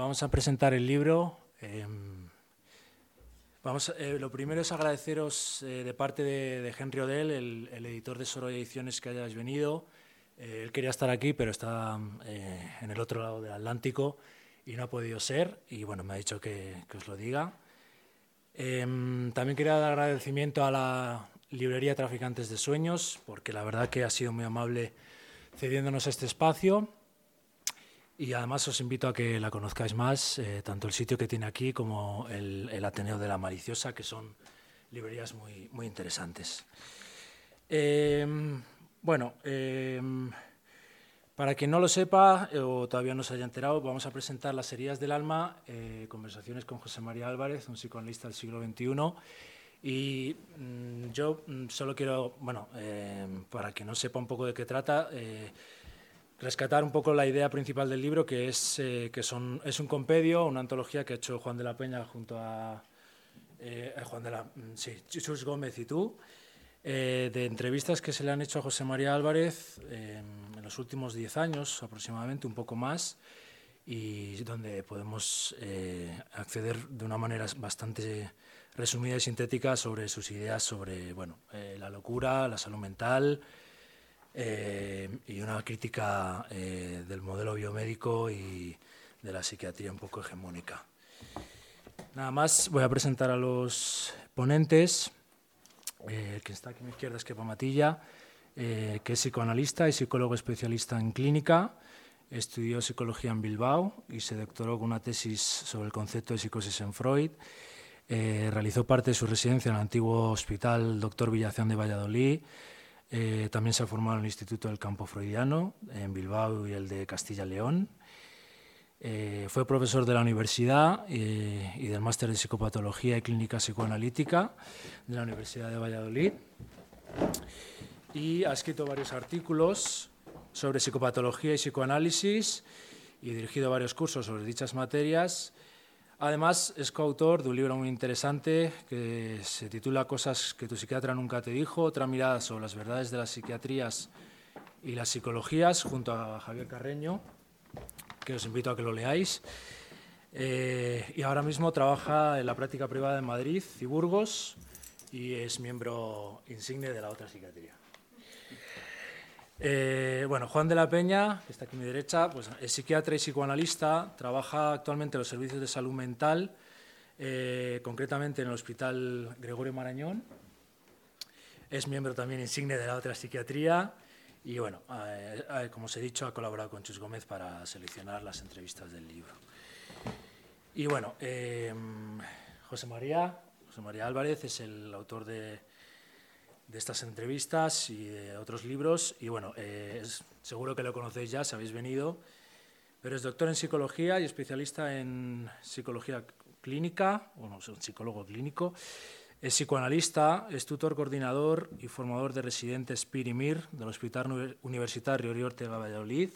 Vamos a presentar el libro. Em, vamos, eh, lo primero es agradeceros eh, de parte de, Henry Odell, el, editor de Sorolla Ediciones, que hayáis venido. Eh, él quería estar aquí, pero está en el otro lado del Atlántico y no ha podido ser. Y bueno, me ha dicho que, que os lo diga. Em, también quería dar agradecimiento a la librería Traficantes de Sueños, porque la verdad que ha sido muy amable cediéndonos este espacio. Y además os invito a que la conozcáis más, eh, tanto el sitio que tiene aquí como el, Ateneo de la Maliciosa, que son librerías muy, muy interesantes. Em, bueno, em, para quien no lo sepa o todavía no se haya enterado, vamos a presentar Las heridas del alma, eh, conversaciones con José María Álvarez, un psicoanalista del siglo XXI. Y mm, yo mm, solo quiero, bueno, em, para que no sepa un poco de qué trata, eh, rescatar un poco la idea principal del libro, que es eh, que son, es un compendio, una antología que ha hecho Juan de la Peña junto a eh, Juan de la, mm, sí, Jesús Gómez y tú, eh, de entrevistas que se le han hecho a José María Álvarez en los últimos diez años aproximadamente, un poco más, y donde podemos acceder de una manera bastante resumida y sintética sobre sus ideas sobre bueno, la locura, la salud mental, eh, y una crítica eh, del modelo biomédico y de la psiquiatría un poco hegemónica. Nada más, voy a presentar a los ponentes. Eh, el que está aquí a mi izquierda es Kepa Matilla, que es psicoanalista y psicólogo especialista en clínica. Estudió psicología en Bilbao y se doctoró con una tesis sobre el concepto de psicosis en Freud. realizó parte de su residencia en el antiguo hospital Doctor Villación de Valladolid eh, también se ha formado en el Instituto del Campo Freudiano, en Bilbao y el de Castilla-León. Eh, fue profesor de la universidad eh, y del máster de psicopatología y clínica psicoanalítica de la Universidad de Valladolid. Y ha escrito varios artículos sobre psicopatología y psicoanálisis y dirigido varios cursos sobre dichas materias Además, es coautor de un libro muy interesante que se titula Cosas que tu psiquiatra nunca te dijo, otra mirada sobre las verdades de las psiquiatrías y las psicologías, junto a Javier Carreño, que os invito a que lo leáis. Eh, y ahora mismo trabaja en la práctica privada en Madrid y Burgos y es miembro insigne de la otra psiquiatría. Eh, bueno, Juan de la Peña, que está aquí a mi derecha, pues es psiquiatra y psicoanalista, trabaja actualmente en los servicios de salud mental, eh, concretamente en el Hospital Gregorio Marañón. Es miembro también insigne de la otra psiquiatría y, bueno, eh, como os he dicho, ha colaborado con Chus Gómez para seleccionar las entrevistas del libro. Y bueno, José María, José María Álvarez es el autor de de estas entrevistas y de otros libros. Y bueno, eh, seguro que lo conocéis ya, si habéis venido, pero es doctor en psicología y especialista en psicología clínica, bueno, es un psicólogo clínico. Es psicoanalista, es tutor coordinador y formador de residentes PIRIMIR del Hospital Universitario Oriorte de Valladolid.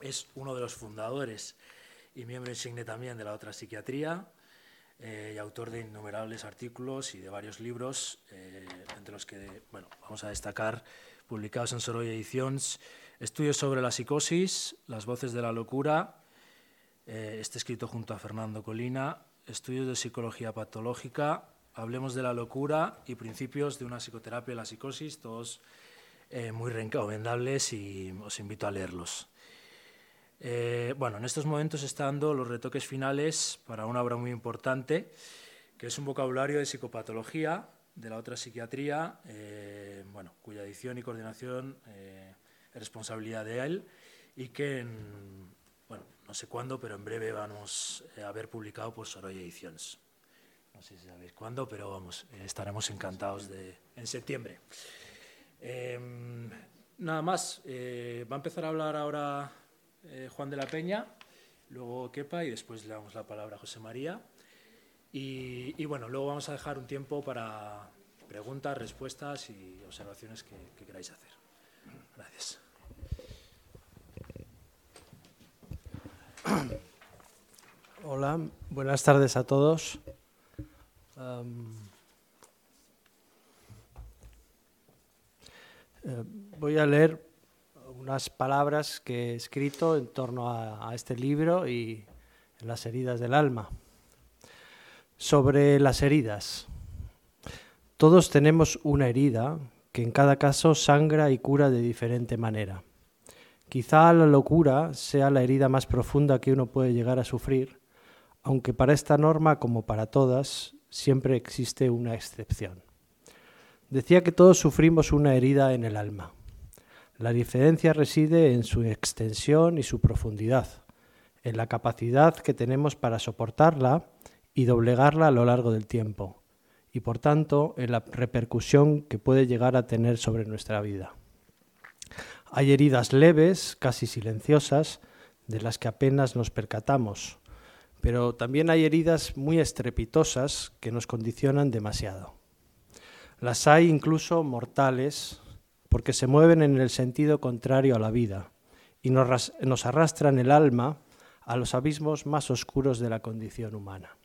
Es uno de los fundadores y miembro insigne también de la otra psiquiatría eh, y autor de innumerables artículos y de varios libros, eh, entre los que bueno, vamos a destacar publicados en Sorolla Ediciones, Estudios sobre la psicosis, Las voces de la locura, eh, este escrito junto a Fernando Colina, Estudios de psicología patológica, Hablemos de la locura y Principios de una psicoterapia de la psicosis, todos muy recomendables y os invito a leerlos. Eh, bueno, en estos momentos está dando los retoques finales para una obra muy importante, que es un vocabulario de psicopatología de la otra psiquiatría, eh, bueno, cuya edición y coordinación eh, es responsabilidad de él y que, bueno, no sé cuándo, pero en breve vamos a ver publicado por Sorolla Ediciones. No sé si sabéis cuándo, pero vamos, estaremos encantados de, en septiembre. nada más, va a empezar a hablar ahora eh, Juan de la Peña, luego Kepa y después le damos la palabra a José María. Y, bueno, luego vamos a dejar un tiempo para preguntas, respuestas y observaciones que, queráis hacer. Gracias. Hola, buenas tardes a todos. Eh, voy a leer unas palabras que he escrito en torno a, este libro y las heridas del alma. Sobre las heridas. Todos tenemos una herida que en cada caso sangra y cura de diferente manera. Quizá la locura sea la herida más profunda que uno puede llegar a sufrir, aunque para esta norma, como para todas, siempre existe una excepción. Decía que todos sufrimos una herida en el alma. La diferencia reside en su extensión y su profundidad, en la capacidad que tenemos para soportarla y doblegarla a lo largo del tiempo, y por tanto en la repercusión que puede llegar a tener sobre nuestra vida. Hay heridas leves, casi silenciosas, de las que apenas nos percatamos, pero también hay heridas muy estrepitosas que nos condicionan demasiado. Las hay incluso mortales porque se mueven en el sentido contrario a la vida y nos, arrastran el alma a los abismos más oscuros de la condición humana.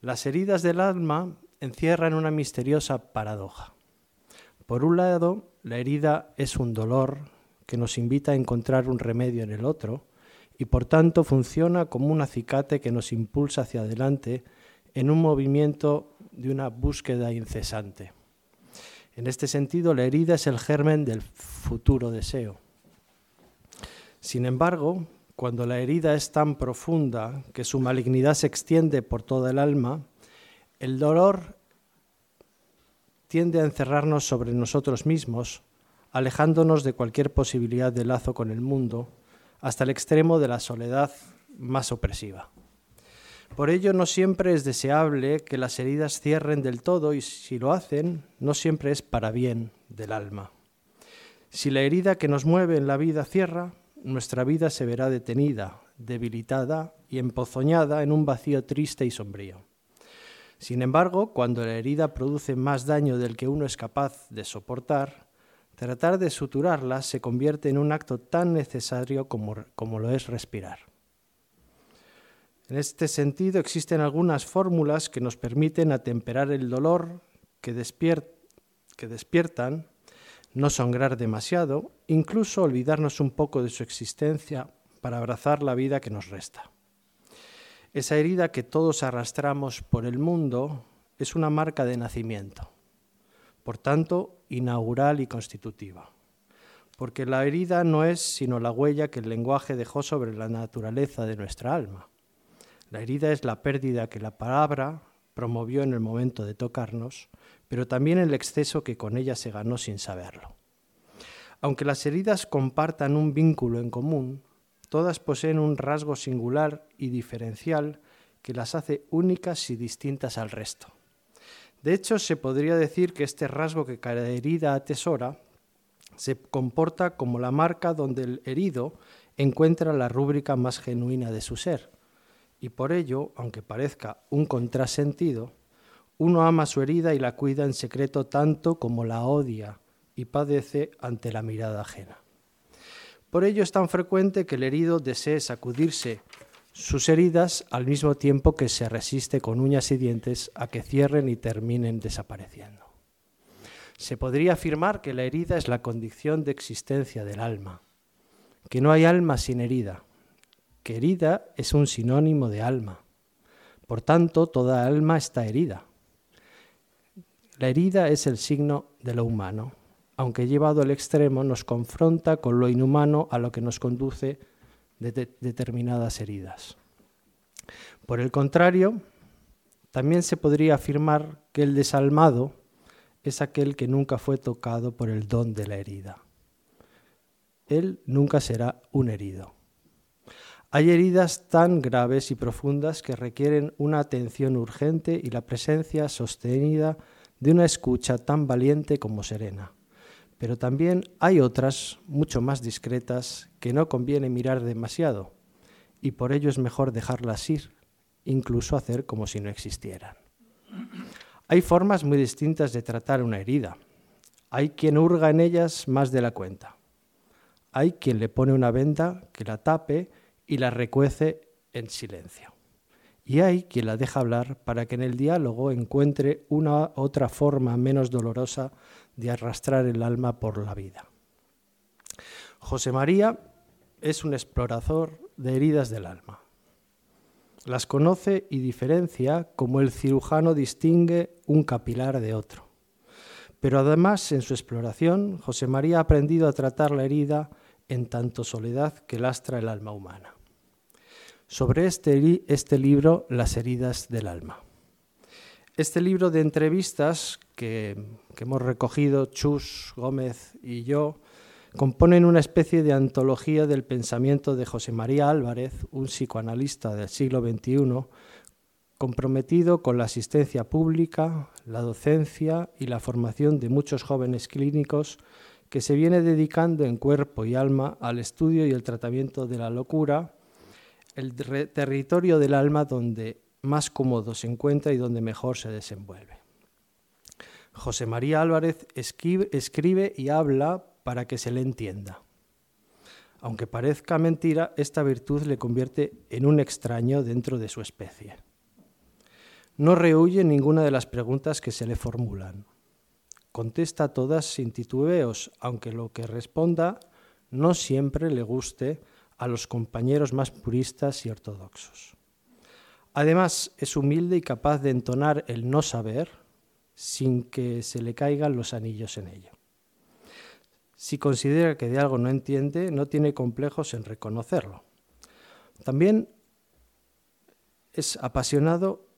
Las heridas del alma encierran una misteriosa paradoja. Por un lado, la herida es un dolor que nos invita a encontrar un remedio en el otro y por tanto funciona como un acicate que nos impulsa hacia adelante en un movimiento de una búsqueda incesante. En este sentido, la herida es el germen del futuro deseo. Sin embargo, cuando la herida es tan profunda que su malignidad se extiende por toda el alma, el dolor tiende a encerrarnos sobre nosotros mismos, alejándonos de cualquier posibilidad de lazo con el mundo, hasta el extremo de la soledad más opresiva. Por ello no siempre es deseable que las heridas cierren del todo y si lo hacen, no siempre es para bien del alma. Si la herida que nos mueve en la vida cierra, nuestra vida se verá detenida, debilitada y empozoñada en un vacío triste y sombrío. Sin embargo, cuando la herida produce más daño del que uno es capaz de soportar, tratar de suturarla se convierte en un acto tan necesario como, como lo es respirar. En este sentido, existen algunas fórmulas que nos permiten atemperar el dolor que, despiertan, no sangrar demasiado, incluso olvidarnos un poco de su existencia para abrazar la vida que nos resta. Esa herida que todos arrastramos por el mundo es una marca de nacimiento, por tanto, inaugural y constitutiva, porque la herida no es sino la huella que el lenguaje dejó sobre la naturaleza de nuestra alma. La herida es la pérdida que la palabra promovió en el momento de tocarnos, pero también el exceso que con ella se ganó sin saberlo. Aunque las heridas compartan un vínculo en común, todas poseen un rasgo singular y diferencial que las hace únicas y distintas al resto. De hecho, se podría decir que este rasgo que cada herida atesora se comporta como la marca donde el herido encuentra la rúbrica más genuina de su ser, y por ello, aunque parezca un contrasentido, uno ama su herida y la cuida en secreto tanto como la odia y padece ante la mirada ajena. Por ello es tan frecuente que el herido desee sacudirse sus heridas al mismo tiempo que se resiste con uñas y dientes a que cierren y terminen desapareciendo. Se podría afirmar que la herida es la condición de existencia del alma, que no hay alma sin herida, herida es un sinónimo de alma. Por tanto, toda alma está herida. La herida es el signo de lo humano, aunque llevado al extremo nos confronta con lo inhumano a lo que nos conduce de determinadas heridas. Por el contrario, también se podría afirmar que el desalmado es aquel que nunca fue tocado por el don de la herida. Él nunca será un herido. Hay heridas tan graves y profundas que requieren una atención urgente y la presencia sostenida de una escucha tan valiente como serena. Pero también hay otras, mucho más discretas, que no conviene mirar demasiado, y por ello es mejor dejarlas ir, incluso hacer como si no existieran. Hay formas muy distintas de tratar una herida. Hay quien hurga en ellas más de la cuenta. Hay quien le pone una venda que la tape y la recuece en silencio. Y hay quien la deja hablar para que en el diálogo encuentre una otra forma menos dolorosa de arrastrar el alma por la vida. José María es un explorador de heridas del alma. las conoce y diferencia como el cirujano distingue un capilar de otro. Pero además, en su exploración, José María ha aprendido a tratar la herida en tanto soledad que lastra el alma humana. Sobre este, este libro, Las heridas del alma. Este libro de entrevistas que, que hemos recogido Chus, Gómez y yo, componen una especie de antología del pensamiento de José María Álvarez, un psicoanalista del siglo XXI, comprometido con la asistencia pública, la docencia y la formación de muchos jóvenes clínicos que se viene dedicando en cuerpo y alma al estudio y el tratamiento de la locura, el territorio del alma donde más cómodo se encuentra y donde mejor se desenvuelve. José María Álvarez escribe y habla para que se le entienda. Aunque parezca mentira, esta virtud le convierte en un extraño dentro de su especie. No rehuye ninguna de las preguntas que se le formulan. Contesta todas sin titubeos, aunque lo que responda no siempre le guste a los compañeros más puristas y ortodoxos. Además, es humilde y capaz de entonar el no saber sin que se le caigan los anillos en ello. Si considera que de algo no entiende, no tiene complejos en reconocerlo. También es apasionado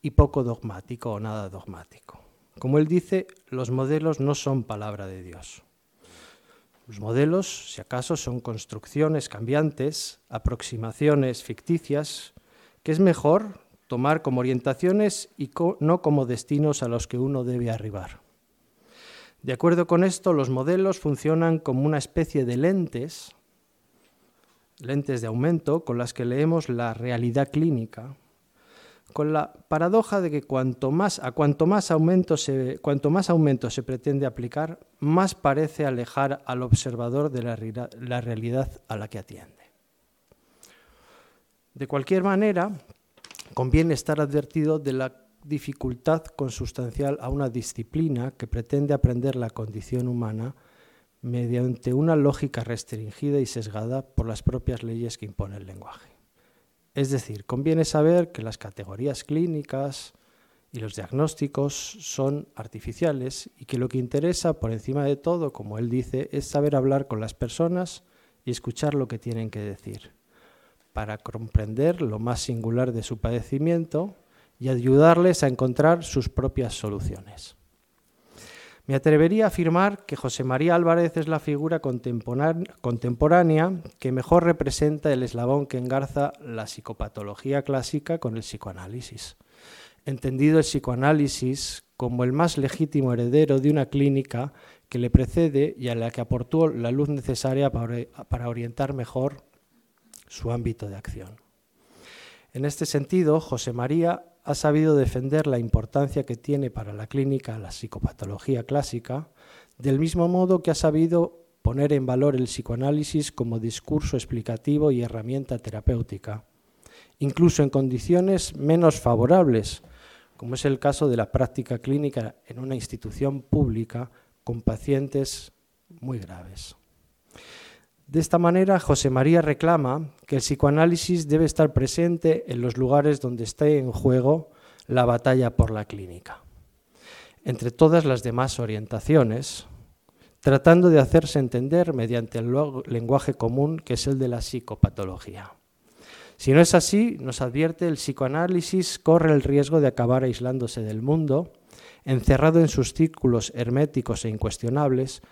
y poco dogmático o nada dogmático. Como él dice, los modelos no son palabra de Dios. Los modelos, si acaso, son construcciones cambiantes, aproximaciones ficticias, que es mejor tomar como orientaciones y no como destinos a los que uno debe arribar. De acuerdo con esto, los modelos funcionan como una especie de lentes, lentes de aumento, con las que leemos la realidad clínica, con la paradoja de que cuanto más, a cuanto más, aumento se, cuanto más aumento se pretende aplicar, más parece alejar al observador de la, la realidad a la que atiende. De cualquier manera, conviene estar advertido de la dificultad consustancial a una disciplina que pretende aprender la condición humana mediante una lógica restringida y sesgada por las propias leyes que impone el lenguaje. Es decir, conviene saber que las categorías clínicas y los diagnósticos son artificiales y que lo que interesa por encima de todo, como él dice, es saber hablar con las personas y escuchar lo que tienen que decir, para comprender lo más singular de su padecimiento y ayudarles a encontrar sus propias soluciones. Me atrevería a afirmar que José María Álvarez es la figura contemporánea que mejor representa el eslabón que engarza la psicopatología clásica con el psicoanálisis. Entendido el psicoanálisis como el más legítimo heredero de una clínica que le precede y a la que aportó la luz necesaria para orientar mejor su ámbito de acción. En este sentido, José María ha sabido defender la importancia que tiene para la clínica la psicopatología clásica, del mismo modo que ha sabido poner en valor el psicoanálisis como discurso explicativo y herramienta terapéutica, incluso en condiciones menos favorables, como es el caso de la práctica clínica en una institución pública con pacientes muy graves. De esta manera, José María reclama que el psicoanálisis debe estar presente en los lugares donde esté en juego la batalla por la clínica, entre todas las demás orientaciones, tratando de hacerse entender mediante el lenguaje común que es el de la psicopatología. Si no es así, nos advierte el psicoanálisis corre el riesgo de acabar aislándose del mundo, encerrado en sus círculos herméticos e incuestionables,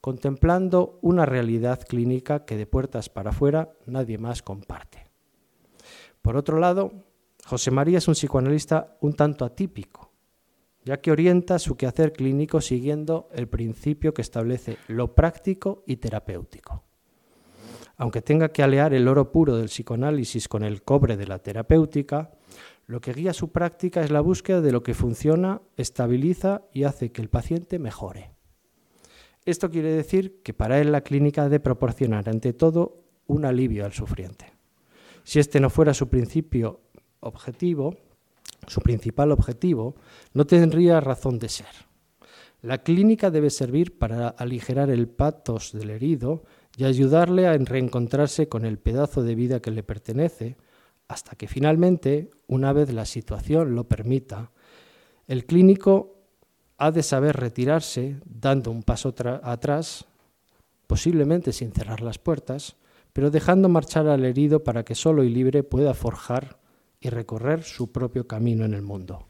contemplando una realidad clínica que de puertas para afuera nadie más comparte. Por otro lado, José María es un psicoanalista un tanto atípico, ya que orienta su quehacer clínico siguiendo el principio que establece lo práctico y terapéutico. Aunque tenga que alear el oro puro del psicoanálisis con el cobre de la terapéutica, lo que guía su práctica es la búsqueda de lo que funciona, estabiliza y hace que el paciente mejore. Esto quiere decir que para él la clínica debe proporcionar ante todo un alivio al sufriente. Si este no fuera su principio objetivo, su principal objetivo, no tendría razón de ser. La clínica debe servir para aligerar el patos del herido y ayudarle a reencontrarse con el pedazo de vida que le pertenece, hasta que finalmente, una vez la situación lo permita, el clínico ha de saber retirarse dando un paso atrás, posiblemente sin cerrar las puertas, pero dejando marchar al herido para que solo y libre pueda forjar y recorrer su propio camino en el mundo.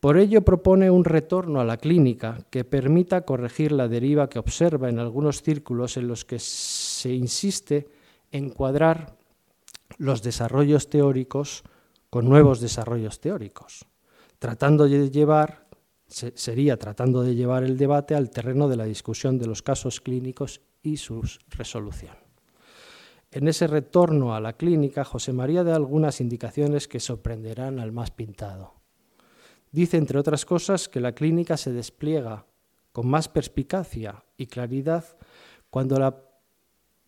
Por ello propone un retorno a la clínica que permita corregir la deriva que observa en algunos círculos en los que se insiste en cuadrar los desarrollos teóricos con nuevos desarrollos teóricos, tratando de llevar sería tratando de llevar el debate al terreno de la discusión de los casos clínicos y su resolución. En ese retorno a la clínica, José María da algunas indicaciones que sorprenderán al más pintado. Dice, entre otras cosas, que la clínica se despliega con más perspicacia y claridad cuando la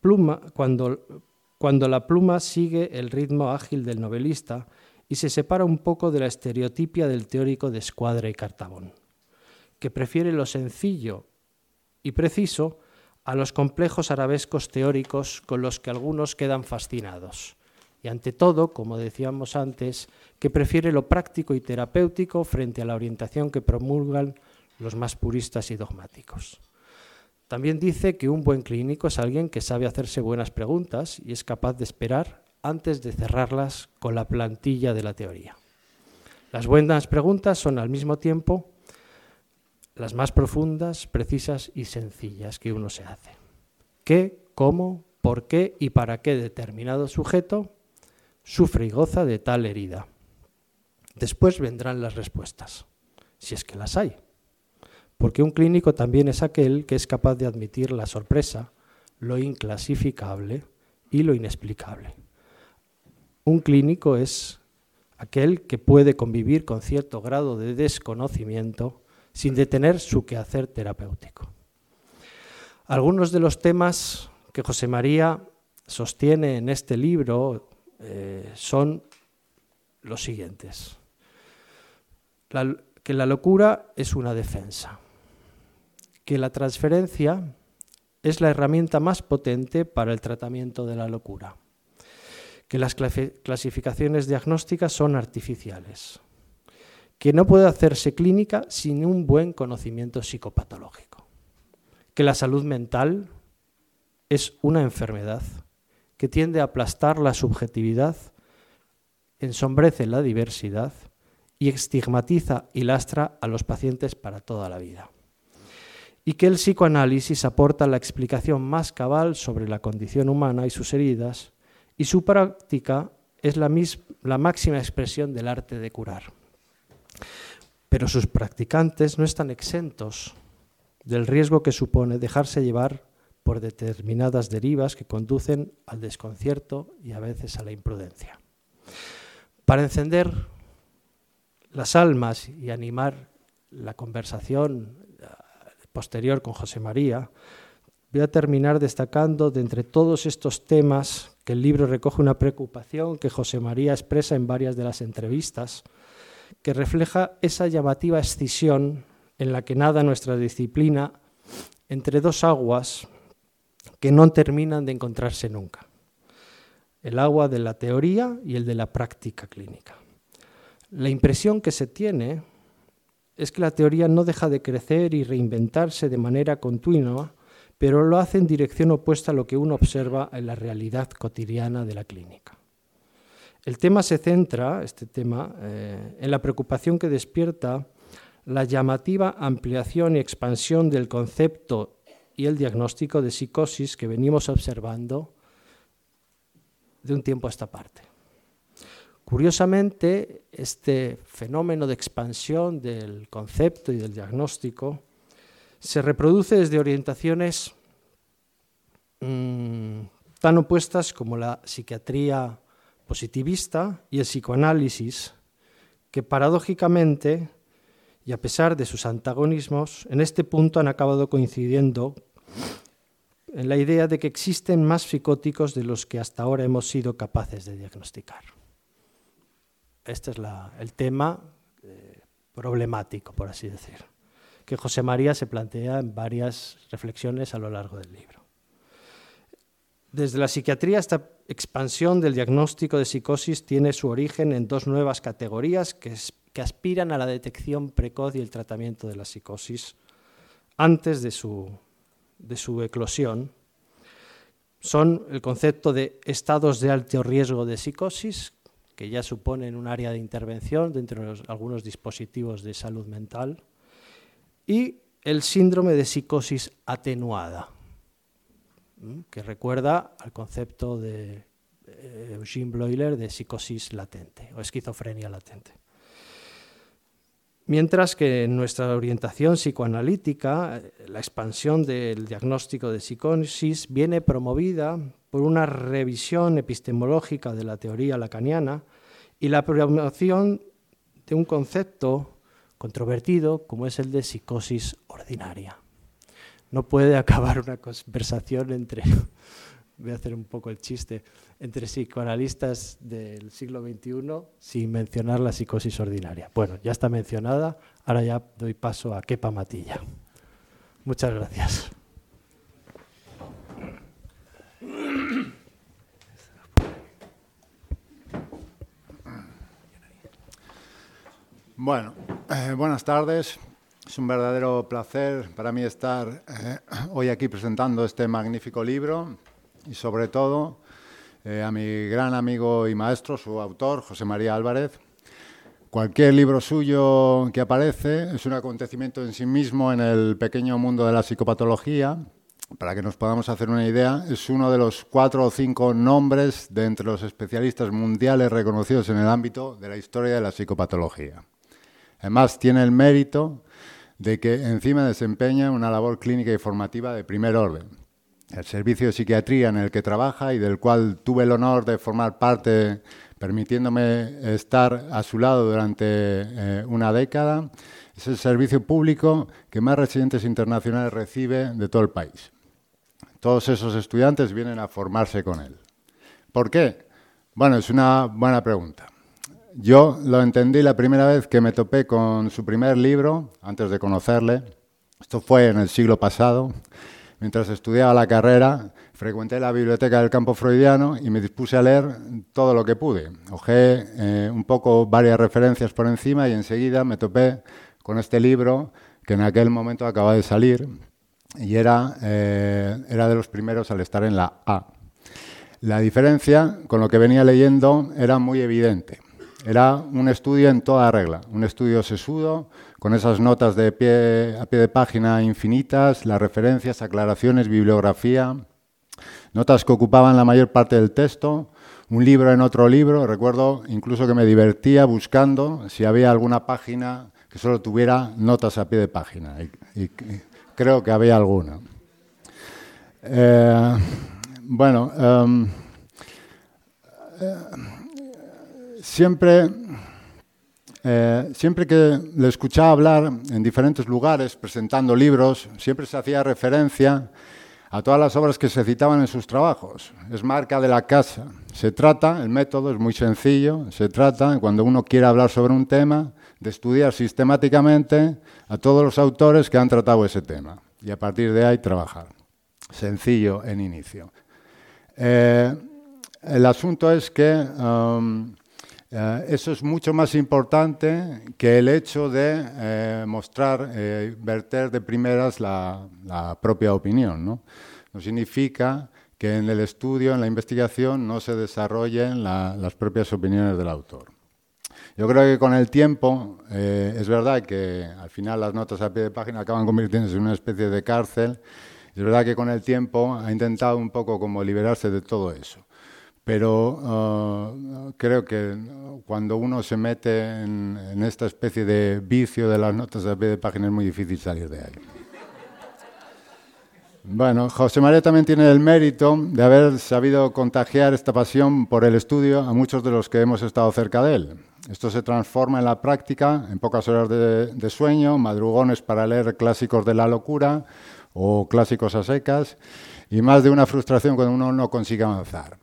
pluma, cuando, cuando la pluma sigue el ritmo ágil del novelista y se separa un poco de la estereotipia del teórico de Escuadra y Cartabón, que prefiere lo sencillo y preciso a los complejos arabescos teóricos con los que algunos quedan fascinados. Y ante todo, como decíamos antes, que prefiere lo práctico y terapéutico frente a la orientación que promulgan los más puristas y dogmáticos. También dice que un buen clínico es alguien que sabe hacerse buenas preguntas y es capaz de esperar antes de cerrarlas con la plantilla de la teoría. Las buenas preguntas son al mismo tiempo las más profundas, precisas y sencillas que uno se hace. ¿Qué, cómo, por qué y para qué determinado sujeto sufre y goza de tal herida? Después vendrán las respuestas, si es que las hay. Porque un clínico también es aquel que es capaz de admitir la sorpresa, lo inclasificable y lo inexplicable. Un clínico es aquel que puede convivir con cierto grado de desconocimiento sin detener su quehacer terapéutico. Algunos de los temas que José María sostiene en este libro eh, son los siguientes. que la locura es una defensa, que la transferencia es la herramienta más potente para el tratamiento de la locura que las clasificaciones diagnósticas son artificiales, que no puede hacerse clínica sin un buen conocimiento psicopatológico, que la salud mental es una enfermedad que tiende a aplastar la subjetividad, ensombrece la diversidad y estigmatiza y lastra a los pacientes para toda la vida. Y que el psicoanálisis aporta la explicación más cabal sobre la condición humana y sus heridas, y su práctica es la, máxima expresión del arte de curar. Pero sus practicantes no están exentos del riesgo que supone dejarse llevar por determinadas derivas que conducen al desconcierto y a veces a la imprudencia. Para encender las almas y animar la conversación eh, posterior con José María, voy a terminar destacando de entre todos estos temas que el libro recoge una preocupación que José María expresa en varias de las entrevistas, que refleja esa llamativa escisión en la que nada nuestra disciplina entre dos aguas que no terminan de encontrarse nunca, el agua de la teoría y el de la práctica clínica. La impresión que se tiene es que la teoría no deja de crecer y reinventarse de manera continua, pero lo hace en dirección opuesta a lo que uno observa en la realidad cotidiana de la clínica. El tema se centra, este tema, eh, en la preocupación que despierta la llamativa ampliación y expansión del concepto y el diagnóstico de psicosis que venimos observando de un tiempo a esta parte. Curiosamente, este fenómeno de expansión del concepto y del diagnóstico se reproduce desde orientaciones mm, tan opuestas como la psiquiatría positivista y el psicoanálisis, que paradójicamente, y a pesar de sus antagonismos, en este punto han acabado coincidiendo en la idea de que existen más psicóticos de los que hasta ahora hemos sido capaces de diagnosticar. Este es el tema eh, problemático, por así decir que José María se plantea en varias reflexiones a lo largo del libro. Desde la psiquiatría, esta expansión del diagnóstico de psicosis tiene su origen en dos nuevas categorías que, aspiran a la detección precoz y el tratamiento de la psicosis antes de su, de su eclosión. Son el concepto de estados de alto riesgo de psicosis, que ya suponen un área de intervención dentro de algunos dispositivos de salud mental, y el síndrome de psicosis atenuada, que recuerda al concepto de eh, Eugene Bloiler de psicosis latente o esquizofrenia latente. Mientras que en nuestra orientación psicoanalítica, la expansión del diagnóstico de psicosis viene promovida por una revisión epistemológica de la teoría lacaniana y la promoción de un concepto controvertido como es el de psicosis ordinaria. No puede acabar una conversación entre, voy a hacer un poco el chiste, entre psicoanalistas del siglo XXI sin mencionar la psicosis ordinaria. Bueno, ya está mencionada, ahora ya doy paso a Kepa Matilla. Muchas gracias. Bueno, eh, buenas tardes. Es un verdadero placer para mí estar eh, hoy aquí presentando este magnífico libro y sobre todo eh, a mi gran amigo y maestro, su autor, José María Álvarez. Cualquier libro suyo que aparece es un acontecimiento en sí mismo en el pequeño mundo de la psicopatología. Para que nos podamos hacer una idea, es uno de los cuatro o cinco nombres de entre los especialistas mundiales reconocidos en el ámbito de la historia de la psicopatología. Además, tiene el mérito de que encima desempeña una labor clínica y formativa de primer orden. El servicio de psiquiatría en el que trabaja y del cual tuve el honor de formar parte, permitiéndome estar a su lado durante eh, una década, es el servicio público que más residentes internacionales recibe de todo el país. Todos esos estudiantes vienen a formarse con él. ¿Por qué? Bueno, es una buena pregunta. Yo lo entendí la primera vez que me topé con su primer libro, antes de conocerle. Esto fue en el siglo pasado. Mientras estudiaba la carrera, frecuenté la biblioteca del campo freudiano y me dispuse a leer todo lo que pude. Ojé eh, un poco varias referencias por encima y enseguida me topé con este libro que en aquel momento acaba de salir y era, eh, era de los primeros al estar en la A. La diferencia con lo que venía leyendo era muy evidente. Era un estudio en toda regla, un estudio sesudo, con esas notas de pie, a pie de página infinitas, las referencias, aclaraciones, bibliografía, notas que ocupaban la mayor parte del texto, un libro en otro libro. Recuerdo incluso que me divertía buscando si había alguna página que solo tuviera notas a pie de página. Y, creo que había alguna. Eh, bueno, em, eh, siempre, eh, siempre que le escuchaba hablar en diferentes lugares, presentando libros, siempre se hacía referencia a todas las obras que se citaban en sus trabajos. Es marca de la casa. Se trata, el método es muy sencillo, se trata, cuando uno quiere hablar sobre un tema, de estudiar sistemáticamente a todos los autores que han tratado ese tema y a partir de ahí trabajar. Sencillo en inicio. Eh, el asunto es que eh, eso es mucho más importante que el hecho de eh, mostrar, eh, verter de primeras la, propia opinión. ¿no? significa que en el estudio, en la investigación, no se desarrollen las propias opiniones del autor. Yo creo que con el tiempo, es verdad que al final las notas a pie de página acaban convirtiéndose en una especie de cárcel, es verdad que con el tiempo ha intentado un poco como liberarse de todo eso pero ah, creo que cuando uno se mete en, esta especie de vicio de las notas a pie de página es muy difícil salir de ahí. Bueno, José María también tiene el mérito de haber sabido contagiar esta pasión por el estudio a muchos de los que hemos estado cerca de él. Esto se transforma en la práctica, en pocas horas de, de sueño, madrugones para leer clásicos de la locura o clásicos a secas, y más de una frustración cuando uno no consigue avanzar.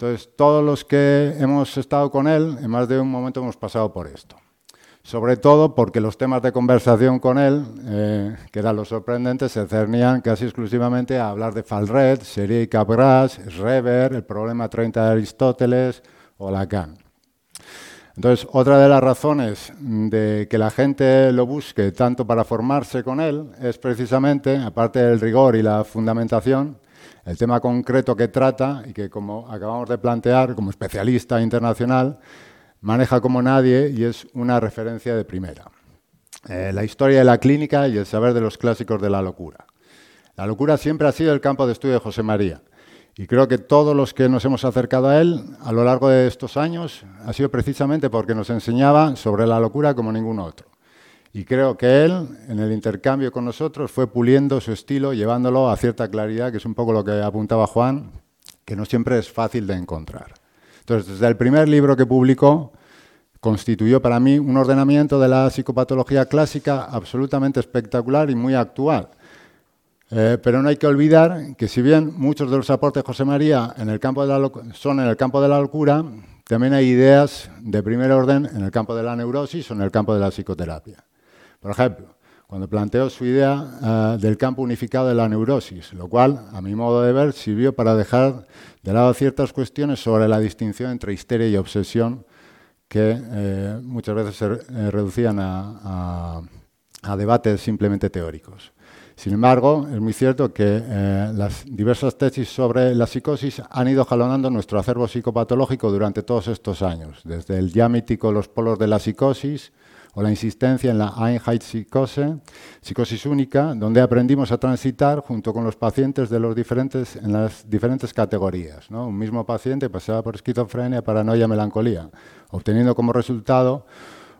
Entonces, todos los que hemos estado con él, en más de un momento hemos pasado por esto. sobre todo porque los temas de conversación con él, eh, que eran los sorprendentes, se cernían casi exclusivamente a hablar de Falred, Serie y Cabras, Reber, el problema 30 de Aristóteles o Lacan. Entonces, otra de las razones de que la gente lo busque tanto para formarse con él es precisamente, aparte del rigor y la fundamentación, el tema concreto que trata y que, como acabamos de plantear, como especialista internacional, maneja como nadie y es una referencia de primera. Eh, la historia de la clínica y el saber de los clásicos de la locura. La locura siempre ha sido el campo de estudio de José María. Y creo que todos los que nos hemos acercado a él a lo largo de estos años ha sido precisamente porque nos enseñaba sobre la locura como ningún otro. Y creo que él, en el intercambio con nosotros, fue puliendo su estilo, llevándolo a cierta claridad, que es un poco lo que apuntaba Juan, que no siempre es fácil de encontrar. Entonces, desde el primer libro que publicó, constituyó para mí un ordenamiento de la psicopatología clásica absolutamente espectacular y muy actual eh, pero no hay que olvidar que si bien muchos de los aportes de José María son en el campo de la locura, también hay ideas de primer orden en el campo de la neurosis o en el campo de la psicoterapia. Por ejemplo, cuando planteó su idea eh, del campo unificado de la neurosis, lo cual, a mi modo de ver, sirvió para dejar de lado ciertas cuestiones sobre la distinción entre histeria y obsesión que eh, muchas veces se reducían a debates simplemente teóricos. Sin embargo, es muy cierto que eh, las diversas tesis sobre la psicosis han ido jalonando nuestro acervo psicopatológico durante todos estos años, desde el ya mítico Los polos de la psicosis o la insistencia en la Einheitspsikose, psicosis única, donde aprendimos a transitar junto con los pacientes de en las diferentes categorías. Un mismo paciente pasaba por esquizofrenia, paranoia, melancolía, obteniendo como resultado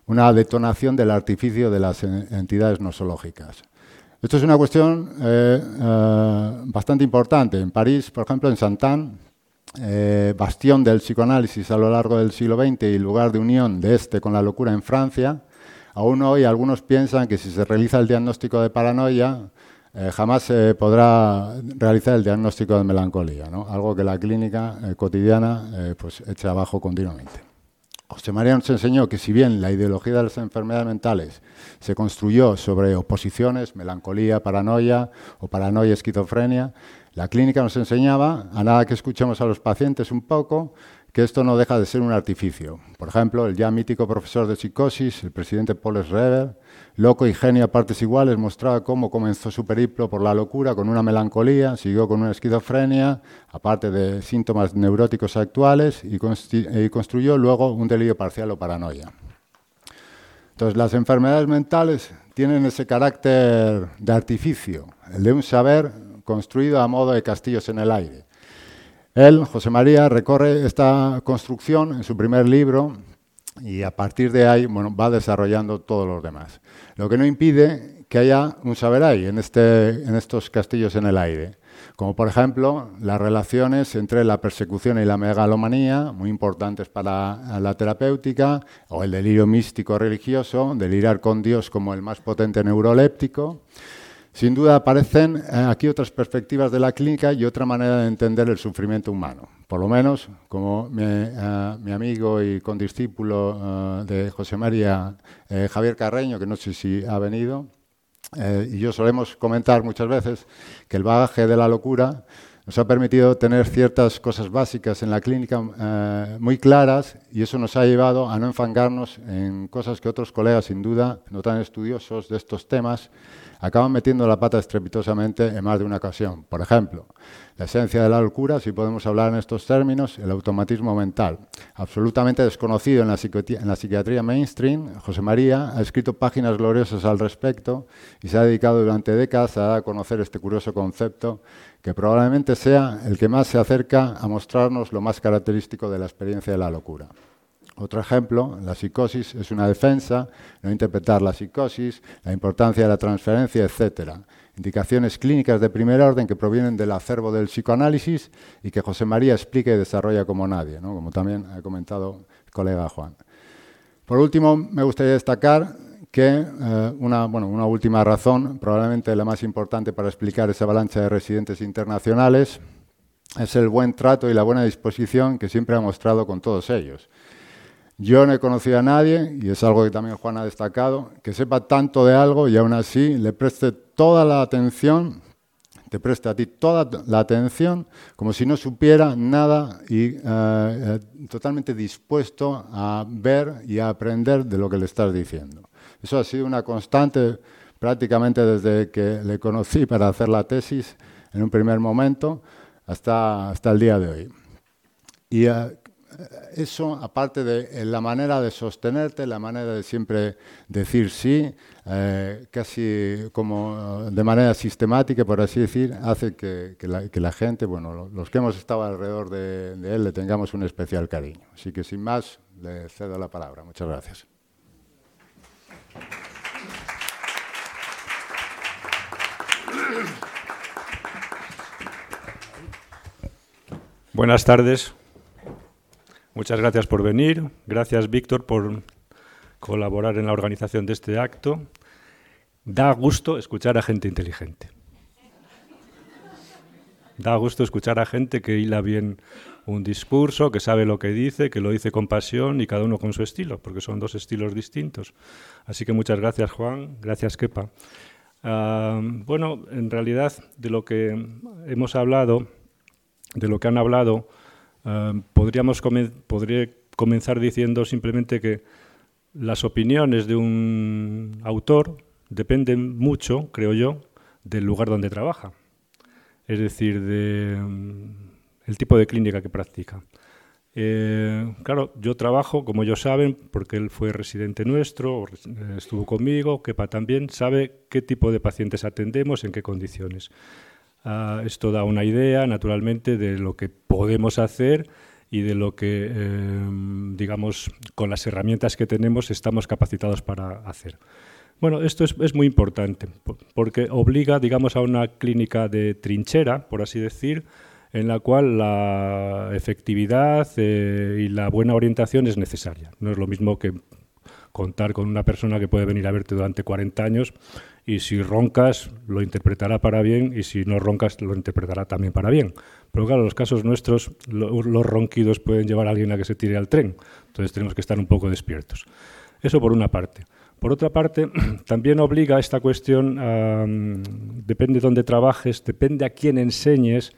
una detonación del artificio de las entidades nosológicas. Esto es una cuestión eh, eh, bastante importante. En París, por ejemplo, en Santan, eh, bastión del psicoanálisis a lo largo del siglo XX y lugar de unión de este con la locura en Francia, aún hoy algunos piensan que si se realiza el diagnóstico de paranoia, jamás se podrá realizar el diagnóstico de melancolía, algo que la clínica cotidiana pues, echa abajo continuamente. José María nos enseñó que si bien la ideología de las enfermedades mentales se construyó sobre oposiciones, melancolía, paranoia o paranoia, esquizofrenia, la clínica nos enseñaba, a nada que escuchemos a los pacientes un poco, que esto no deja de ser un artificio. Por ejemplo, el ya mítico profesor de psicosis, el presidente Paul Schreber, loco y genio a partes iguales, mostraba cómo comenzó su periplo por la locura con una melancolía, siguió con una esquizofrenia, aparte de síntomas neuróticos actuales, y, y construyó luego un delirio parcial o paranoia. Entonces, las enfermedades mentales tienen ese carácter de artificio, el de un saber construido a modo de castillos en el aire él, José María, recorre esta construcción en su primer libro y a partir de ahí bueno, va desarrollando todos los demás. Lo que no impide que haya un saber ahí en, este, en estos castillos en el aire, como por ejemplo las relaciones entre la persecución y la megalomanía, muy importantes para la terapéutica, o el delirio místico religioso, delirar con Dios como el más potente neuroléptico. Sin duda aparecen eh, aquí otras perspectivas de la clínica y otra manera de entender el sufrimiento humano. Por lo menos, como mi, eh, amigo y condiscípulo uh, de José María, Javier Carreño, que no sé si ha venido, y yo solemos comentar muchas veces que el bagaje de la locura nos ha permitido tener ciertas cosas básicas en la clínica muy claras y eso nos ha llevado a no enfangarnos en cosas que otros colegas, sin duda, no tan estudiosos de estos temas, acaban metiendo la pata estrepitosamente en más de una ocasión. Por ejemplo, la esencia de la locura, si podemos hablar en estos términos, el automatismo mental. Absolutamente desconocido en la, psiquiatría mainstream, José María ha escrito páginas gloriosas al respecto y se ha dedicado durante décadas a dar a conocer este curioso concepto que probablemente sea el que más se acerca a mostrarnos lo más característico de la experiencia de la locura. Otro ejemplo, la psicosis es una defensa, no interpretar la psicosis, la importancia de la transferencia, etc. Indicaciones clínicas de primer orden que provienen del acervo del psicoanálisis y que José María explica y desarrolla como nadie, como también ha comentado el colega Juan. Por último, me gustaría destacar que eh, una última razón, probablemente la más importante para explicar esa avalancha de residentes internacionales, es el buen trato y la buena disposición que siempre ha mostrado con todos ellos Yo no he conocido a nadie, y es algo que también Juan ha destacado, que sepa tanto de algo y aún así le preste toda la atención, te preste a ti toda la atención, como si no supiera nada y eh, eh, totalmente dispuesto a ver y a aprender de lo que le estás diciendo. Eso ha sido una constante prácticamente desde que le conocí para hacer la tesis en un primer momento hasta, hasta el día de hoy. Y eh, eso, aparte de la manera de sostenerte, la manera de siempre decir sí, eh, casi como de manera sistemática, por así decir, hace que, la, gente, bueno, los que hemos estado alrededor de, de él, le tengamos un especial cariño. Así que sin más, le cedo la palabra. Muchas gracias. Buenas tardes. Muchas gracias por venir. Gracias, Víctor, por colaborar en la organización de este acto. Da gusto escuchar a gente inteligente. Da gusto escuchar a gente que hila bien un discurso, que sabe lo que dice, que lo dice con pasión y cada uno con su estilo, porque son dos estilos distintos. Así que muchas gracias, Juan. Gracias, Kepa. Ah, bueno, en realidad de lo que hemos hablado, de lo que han hablado, ah, podríamos podría comenzar diciendo simplemente que las opiniones de un autor dependen mucho, creo yo, del lugar donde trabaja, es decir, del mm, tipo de clínica que practica. Eh, claro, yo trabajo, como ellos saben, porque él fue residente nuestro, estuvo conmigo, Kepa también, sabe qué tipo de pacientes atendemos, en qué condiciones. Ah, esto da una idea, naturalmente, de lo que podemos hacer y de lo que, em, digamos, con las herramientas que tenemos estamos capacitados para hacer. Bueno, esto es, muy importante porque obliga, digamos, a una clínica de trinchera, por así decir, en la cual la efectividad eh, y la buena orientación es necesaria. No es lo mismo que contar con una persona que puede venir a verte durante 40 años y si roncas lo interpretará para bien y si no roncas lo interpretará también para bien. Pero claro, los casos nuestros los ronquidos pueden llevar a alguien a que se tire al tren, entonces tenemos que estar un poco despiertos. Eso por una parte. Por otra parte, también obliga esta cuestión, depende de dónde trabajes, depende a quién enseñes,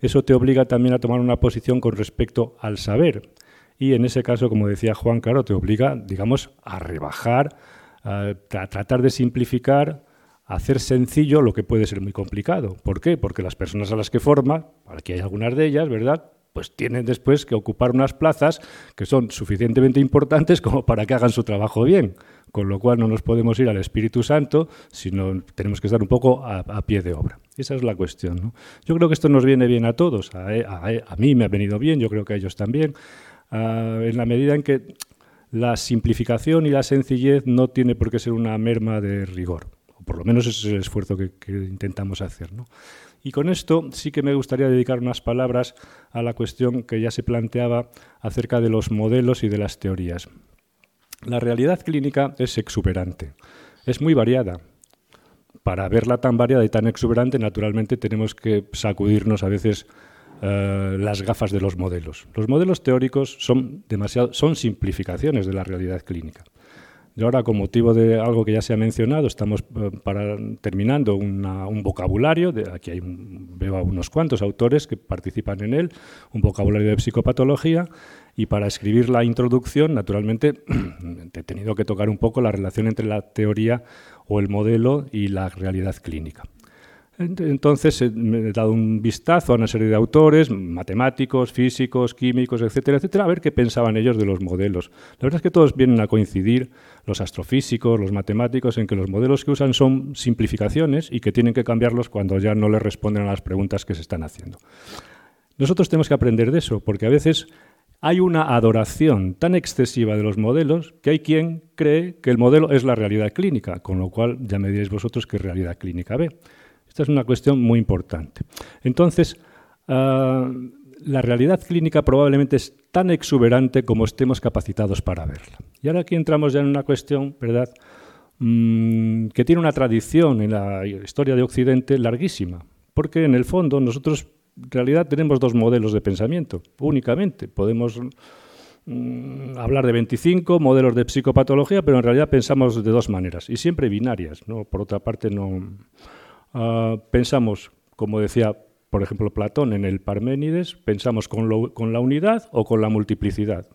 eso te obliga también a tomar una posición con respecto al saber. Y en ese caso, como decía Juan, claro, te obliga, digamos, a rebajar, a, tratar de simplificar, hacer sencillo lo que puede ser muy complicado. ¿Por qué? Porque las personas a las que forma, aquí hay algunas de ellas, ¿verdad? Pues tienen después que ocupar unas plazas que son suficientemente importantes como para que hagan su trabajo bien con lo cual no nos podemos ir al Espíritu Santo, sino tenemos que estar un poco a, pie de obra. Esa es la cuestión. Yo creo que esto nos viene bien a todos, a, mí me ha venido bien, yo creo que a ellos también, en la medida en que la simplificación y la sencillez no tiene por qué ser una merma de rigor, por lo menos ese es el esfuerzo que, intentamos hacer. Y con esto sí que me gustaría dedicar unas palabras a la cuestión que ya se planteaba acerca de los modelos y de las teorías. La realidad clínica es exuberante, es muy variada. Para verla tan variada y tan exuberante, naturalmente tenemos que sacudirnos a veces eh, las gafas de los modelos. Los modelos teóricos son, demasiado, son simplificaciones de la realidad clínica. Y ahora, con motivo de algo que ya se ha mencionado, estamos eh, terminando un vocabulario, aquí hay veo a unos cuantos autores que participan en él, un vocabulario de psicopatología, y para escribir la introducción, naturalmente, he tenido que tocar un poco la relación entre la teoría o el modelo y la realidad clínica. Entonces me he dado un vistazo a una serie de autores, matemáticos, físicos, químicos, etcétera, etcétera, a ver qué pensaban ellos de los modelos. La verdad es que todos vienen a coincidir, los astrofísicos, los matemáticos, en que los modelos que usan son simplificaciones y que tienen que cambiarlos cuando ya no les responden a las preguntas que se están haciendo. Nosotros tenemos que aprender de eso, porque a veces hay una adoración tan excesiva de los modelos que hay quien cree que el modelo es la realidad clínica, con lo cual ya me diréis vosotros qué realidad clínica ve. Esta es una cuestión muy importante. Entonces, ah, la realidad clínica probablemente es tan exuberante como estemos capacitados para verla. Y ahora aquí entramos ya en una cuestión, ¿verdad?, mm, que tiene una tradición en la historia de Occidente larguísima, porque en el fondo nosotros en realidad tenemos dos modelos de pensamiento, únicamente. Podemos mm, hablar de 25 modelos de psicopatología, pero en realidad pensamos de dos maneras, y siempre binarias. ¿no? Por otra parte, no ah, pensamos, como decía por ejemplo Platón en el Parménides, pensamos con, con la unidad o con la multiplicidad.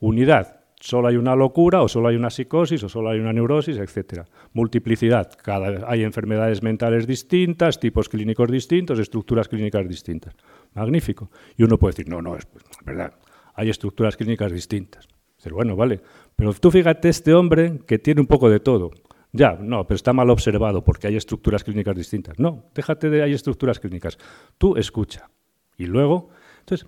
unidad, solo hay una locura o solo hay una psicosis o solo hay una neurosis, etc. Multiplicidad, cada, hay enfermedades mentales distintas, tipos clínicos distintos, estructuras clínicas distintas. Magnífico. Y uno puede decir, no, no, es verdad, hay estructuras clínicas distintas. Pero bueno, vale, pero tú fíjate este hombre que tiene un poco de todo. Ya, no, pero está mal observado porque hay estructuras clínicas distintas. No, déjate de hay estructuras clínicas. Tú escucha. Y luego, entonces,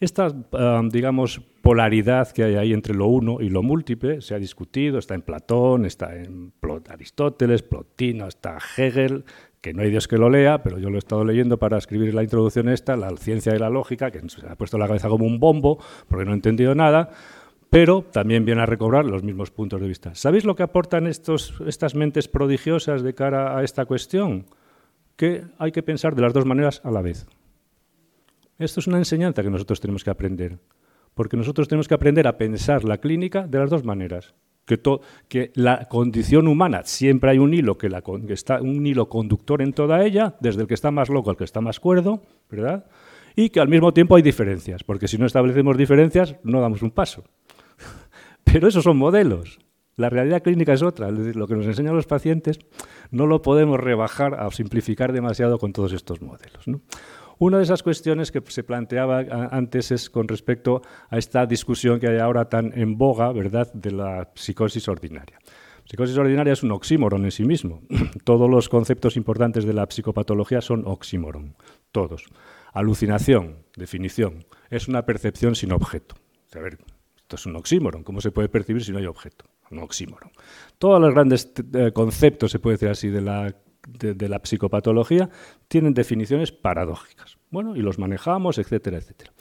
esta, ah, digamos, polaridad que hay ahí entre lo uno y lo múltiple se ha discutido, está en Platón, está en Aristóteles, Plotino, está Hegel, que no hay Dios que lo lea, pero yo lo he estado leyendo para escribir la introducción esta, la ciencia de la lógica, que se ha puesto la cabeza como un bombo, porque no he entendido nada, pero también viene a recobrar los mismos puntos de vista. ¿Sabéis lo que aportan estas mentes prodigiosas de cara a esta cuestión? Que hay que pensar de las dos maneras a la vez. Esto es una enseñanza que nosotros tenemos que aprender, porque nosotros tenemos que aprender a pensar la clínica de las dos maneras. Que, que la condición humana siempre hay un hilo que, la, que está un hilo conductor en toda ella, desde el que está más loco al que está más cuerdo, ¿verdad? Y que al mismo tiempo hay diferencias, porque si no establecemos diferencias no damos un paso. Pero esos son modelos. La realidad clínica es otra. lo que nos enseñan los pacientes no lo podemos rebajar o simplificar demasiado con todos estos modelos. Una de esas cuestiones que se planteaba antes es con respecto a esta discusión que hay ahora tan en boga, ¿verdad?, de la psicosis ordinaria. Psicosis ordinaria es un oxímoron en sí mismo. Todos los conceptos importantes de la psicopatología son oxímoron, todos. Alucinación, definición, es una percepción sin objeto. A ver, esto es un oxímoron, ¿cómo se puede percibir si no hay objeto? Un oxímoron. Todos los grandes eh, conceptos, se puede decir así, de la de, la psicopatología tienen definiciones paradójicas. Bueno, y los manejamos, etcétera, etcétera.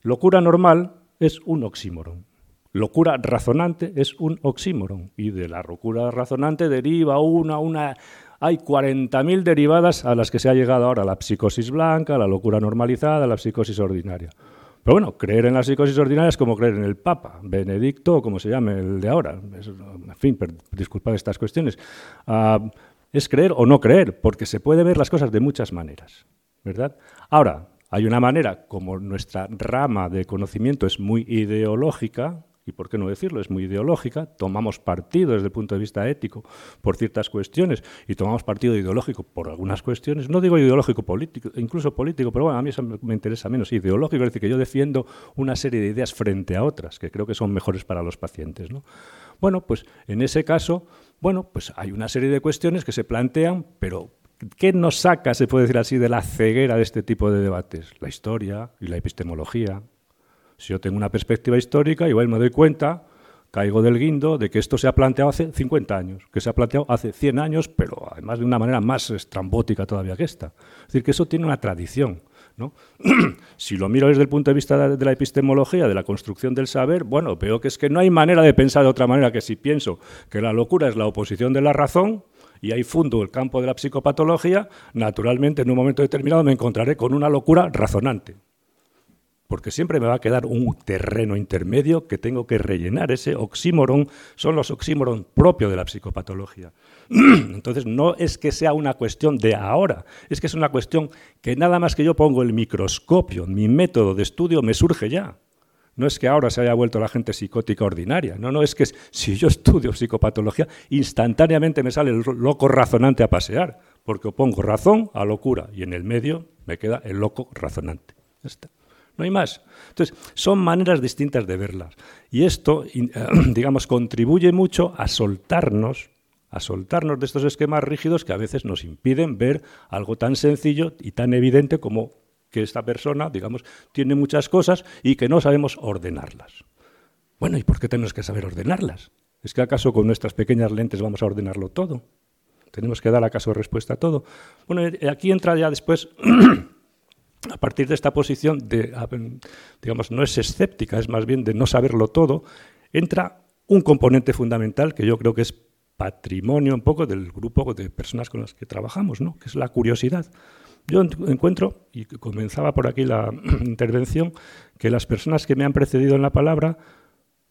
Locura normal es un oxímoron. Locura razonante es un oxímoron. Y de la locura razonante deriva una, una. Hay 40.000 derivadas a las que se ha llegado ahora la psicosis blanca, la locura normalizada, la psicosis ordinaria. Pero bueno, creer en la psicosis ordinaria es como creer en el Papa, Benedicto, o como se llame el de ahora. en fin, disculpad estas cuestiones. Ah, es creer o no creer, porque se puede ver las cosas de muchas maneras, ¿verdad? Ahora, hay una manera, como nuestra rama de conocimiento es muy ideológica, y por qué no decirlo, es muy ideológica, tomamos partido desde el punto de vista ético por ciertas cuestiones y tomamos partido ideológico por algunas cuestiones, no digo ideológico político, incluso político, pero bueno, a mí me interesa menos, ideológico, es decir, que yo defiendo una serie de ideas frente a otras que creo que son mejores para los pacientes, ¿no? Bueno, pues en ese caso, bueno, pues hay una serie de cuestiones que se plantean, pero ¿qué nos saca, se puede decir así, de la ceguera de este tipo de debates? La historia y la epistemología. Si yo tengo una perspectiva histórica, igual me doy cuenta, caigo del guindo de que esto se ha planteado hace 50 años, que se ha planteado hace 100 años, pero además de una manera más estrambótica todavía que esta. Es decir, que eso tiene una tradición. si lo miro desde el punto de vista de la epistemología, de la construcción del saber, bueno, veo que es que no hay manera de pensar de otra manera que si pienso que la locura es la oposición de la razón, y ahí fundo el campo de la psicopatología, naturalmente en un momento determinado me encontraré con una locura razonante porque siempre me va a quedar un terreno intermedio que tengo que rellenar. Ese oxímoron son los oxímoron propios de la psicopatología. Entonces, no es que sea una cuestión de ahora, es que es una cuestión que nada más que yo pongo el microscopio, mi método de estudio me surge ya. No es que ahora se haya vuelto la gente psicótica ordinaria. No, no, es que si yo estudio psicopatología, instantáneamente me sale el loco razonante a pasear, porque opongo razón a locura y en el medio me queda el loco razonante. Ya está no hay más. Entonces, son maneras distintas de verlas. Y esto, digamos, contribuye mucho a soltarnos, a soltarnos de estos esquemas rígidos que a veces nos impiden ver algo tan sencillo y tan evidente como que esta persona, digamos, tiene muchas cosas y que no sabemos ordenarlas. Bueno, ¿y por qué tenemos que saber ordenarlas? ¿Es que acaso con nuestras pequeñas lentes vamos a ordenarlo todo? ¿Tenemos que dar acaso respuesta a todo? Bueno, eh, aquí entra ya después a partir de esta posición de, digamos, no es escéptica, es más bien de no saberlo todo, entra un componente fundamental que yo creo que es patrimonio un poco del grupo de personas con las que trabajamos, ¿no? que es la curiosidad. Yo encuentro, y comenzaba por aquí la intervención, que las personas que me han precedido en la palabra,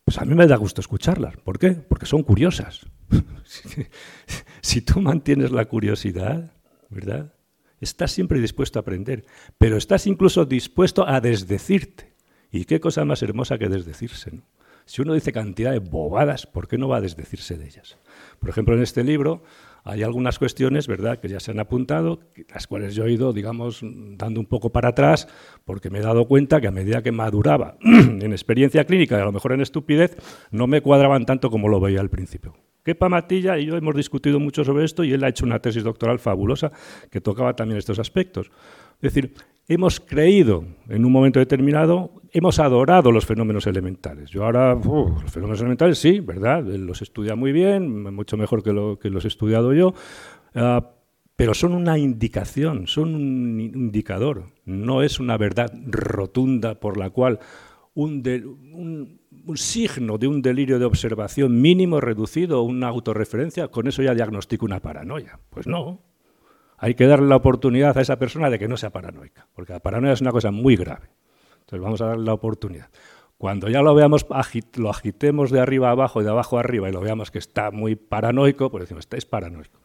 pues a mí me da gusto escucharlas. ¿Por qué? Porque son curiosas. si tú mantienes la curiosidad, ¿verdad? Estás siempre dispuesto a aprender, pero estás incluso dispuesto a desdecirte. ¿Y qué cosa más hermosa que desdecirse? ¿no? Si uno dice cantidad de bobadas, ¿por qué no va a desdecirse de ellas? Por ejemplo, en este libro hay algunas cuestiones, ¿verdad?, que ya se han apuntado, las cuales yo he ido, digamos, dando un poco para atrás, porque me he dado cuenta que a medida que maduraba en experiencia clínica y a lo mejor en estupidez, no me cuadraban tanto como lo veía al principio. Kepa Matilla y yo hemos discutido mucho sobre esto y él ha hecho una tesis doctoral fabulosa que tocaba también estos aspectos. Es decir, hemos creído en un momento determinado, hemos adorado los fenómenos elementales. Yo ahora, los fenómenos elementales sí, ¿verdad? Los estudia muy bien, mucho mejor que, lo, que los he estudiado yo, ah, pero son una indicación, son un indicador, no es una verdad rotunda por la cual un, un signo de un delirio de observación mínimo reducido, una autorreferencia, con eso ya diagnostico una paranoia. Pues no, hay que darle la oportunidad a esa persona de que no sea paranoica, porque la paranoia es una cosa muy grave. Entonces vamos a darle la oportunidad. Cuando ya lo veamos, lo agitemos de arriba a abajo y de abajo a arriba y lo veamos que está muy paranoico, pues decimos, es paranoico.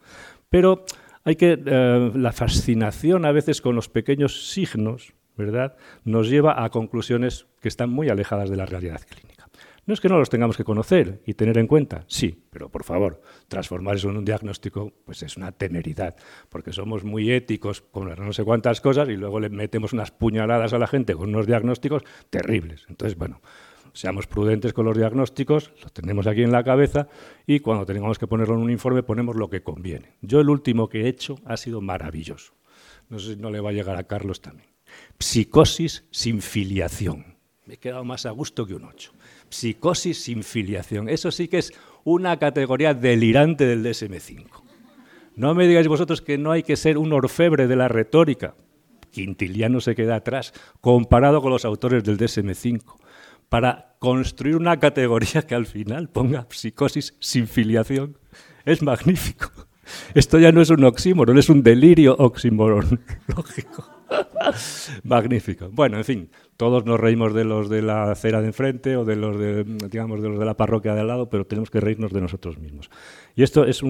Pero hay que, eh, la fascinación a veces con los pequeños signos, ¿verdad?, nos lleva a conclusiones que están muy alejadas de la realidad clínica. No es que no los tengamos que conocer y tener en cuenta, sí, pero por favor, transformar eso en un diagnóstico pues es una temeridad, porque somos muy éticos con no sé cuántas cosas y luego le metemos unas puñaladas a la gente con unos diagnósticos terribles. Entonces, bueno, seamos prudentes con los diagnósticos, los tenemos aquí en la cabeza y cuando tengamos que ponerlo en un informe ponemos lo que conviene. Yo el último que he hecho ha sido maravilloso. No sé si no le va a llegar a Carlos también. Psicosis sin filiación. Me he quedado más a gusto que un ocho psicosis sin filiación. Eso sí que es una categoría delirante del DSM-5. No me digáis vosotros que no hay que ser un orfebre de la retórica. Quintiliano se queda atrás comparado con los autores del DSM-5 para construir una categoría que al final ponga psicosis sin filiación. Es magnífico. Esto ya no es un oxímoron, es un delirio oxímoron. Magnífico. Bueno, en fin, todos nos reímos de los de la acera de enfrente o de los de, digamos, de los de la parroquia de al lado, pero tenemos que reírnos de nosotros mismos. Y esto es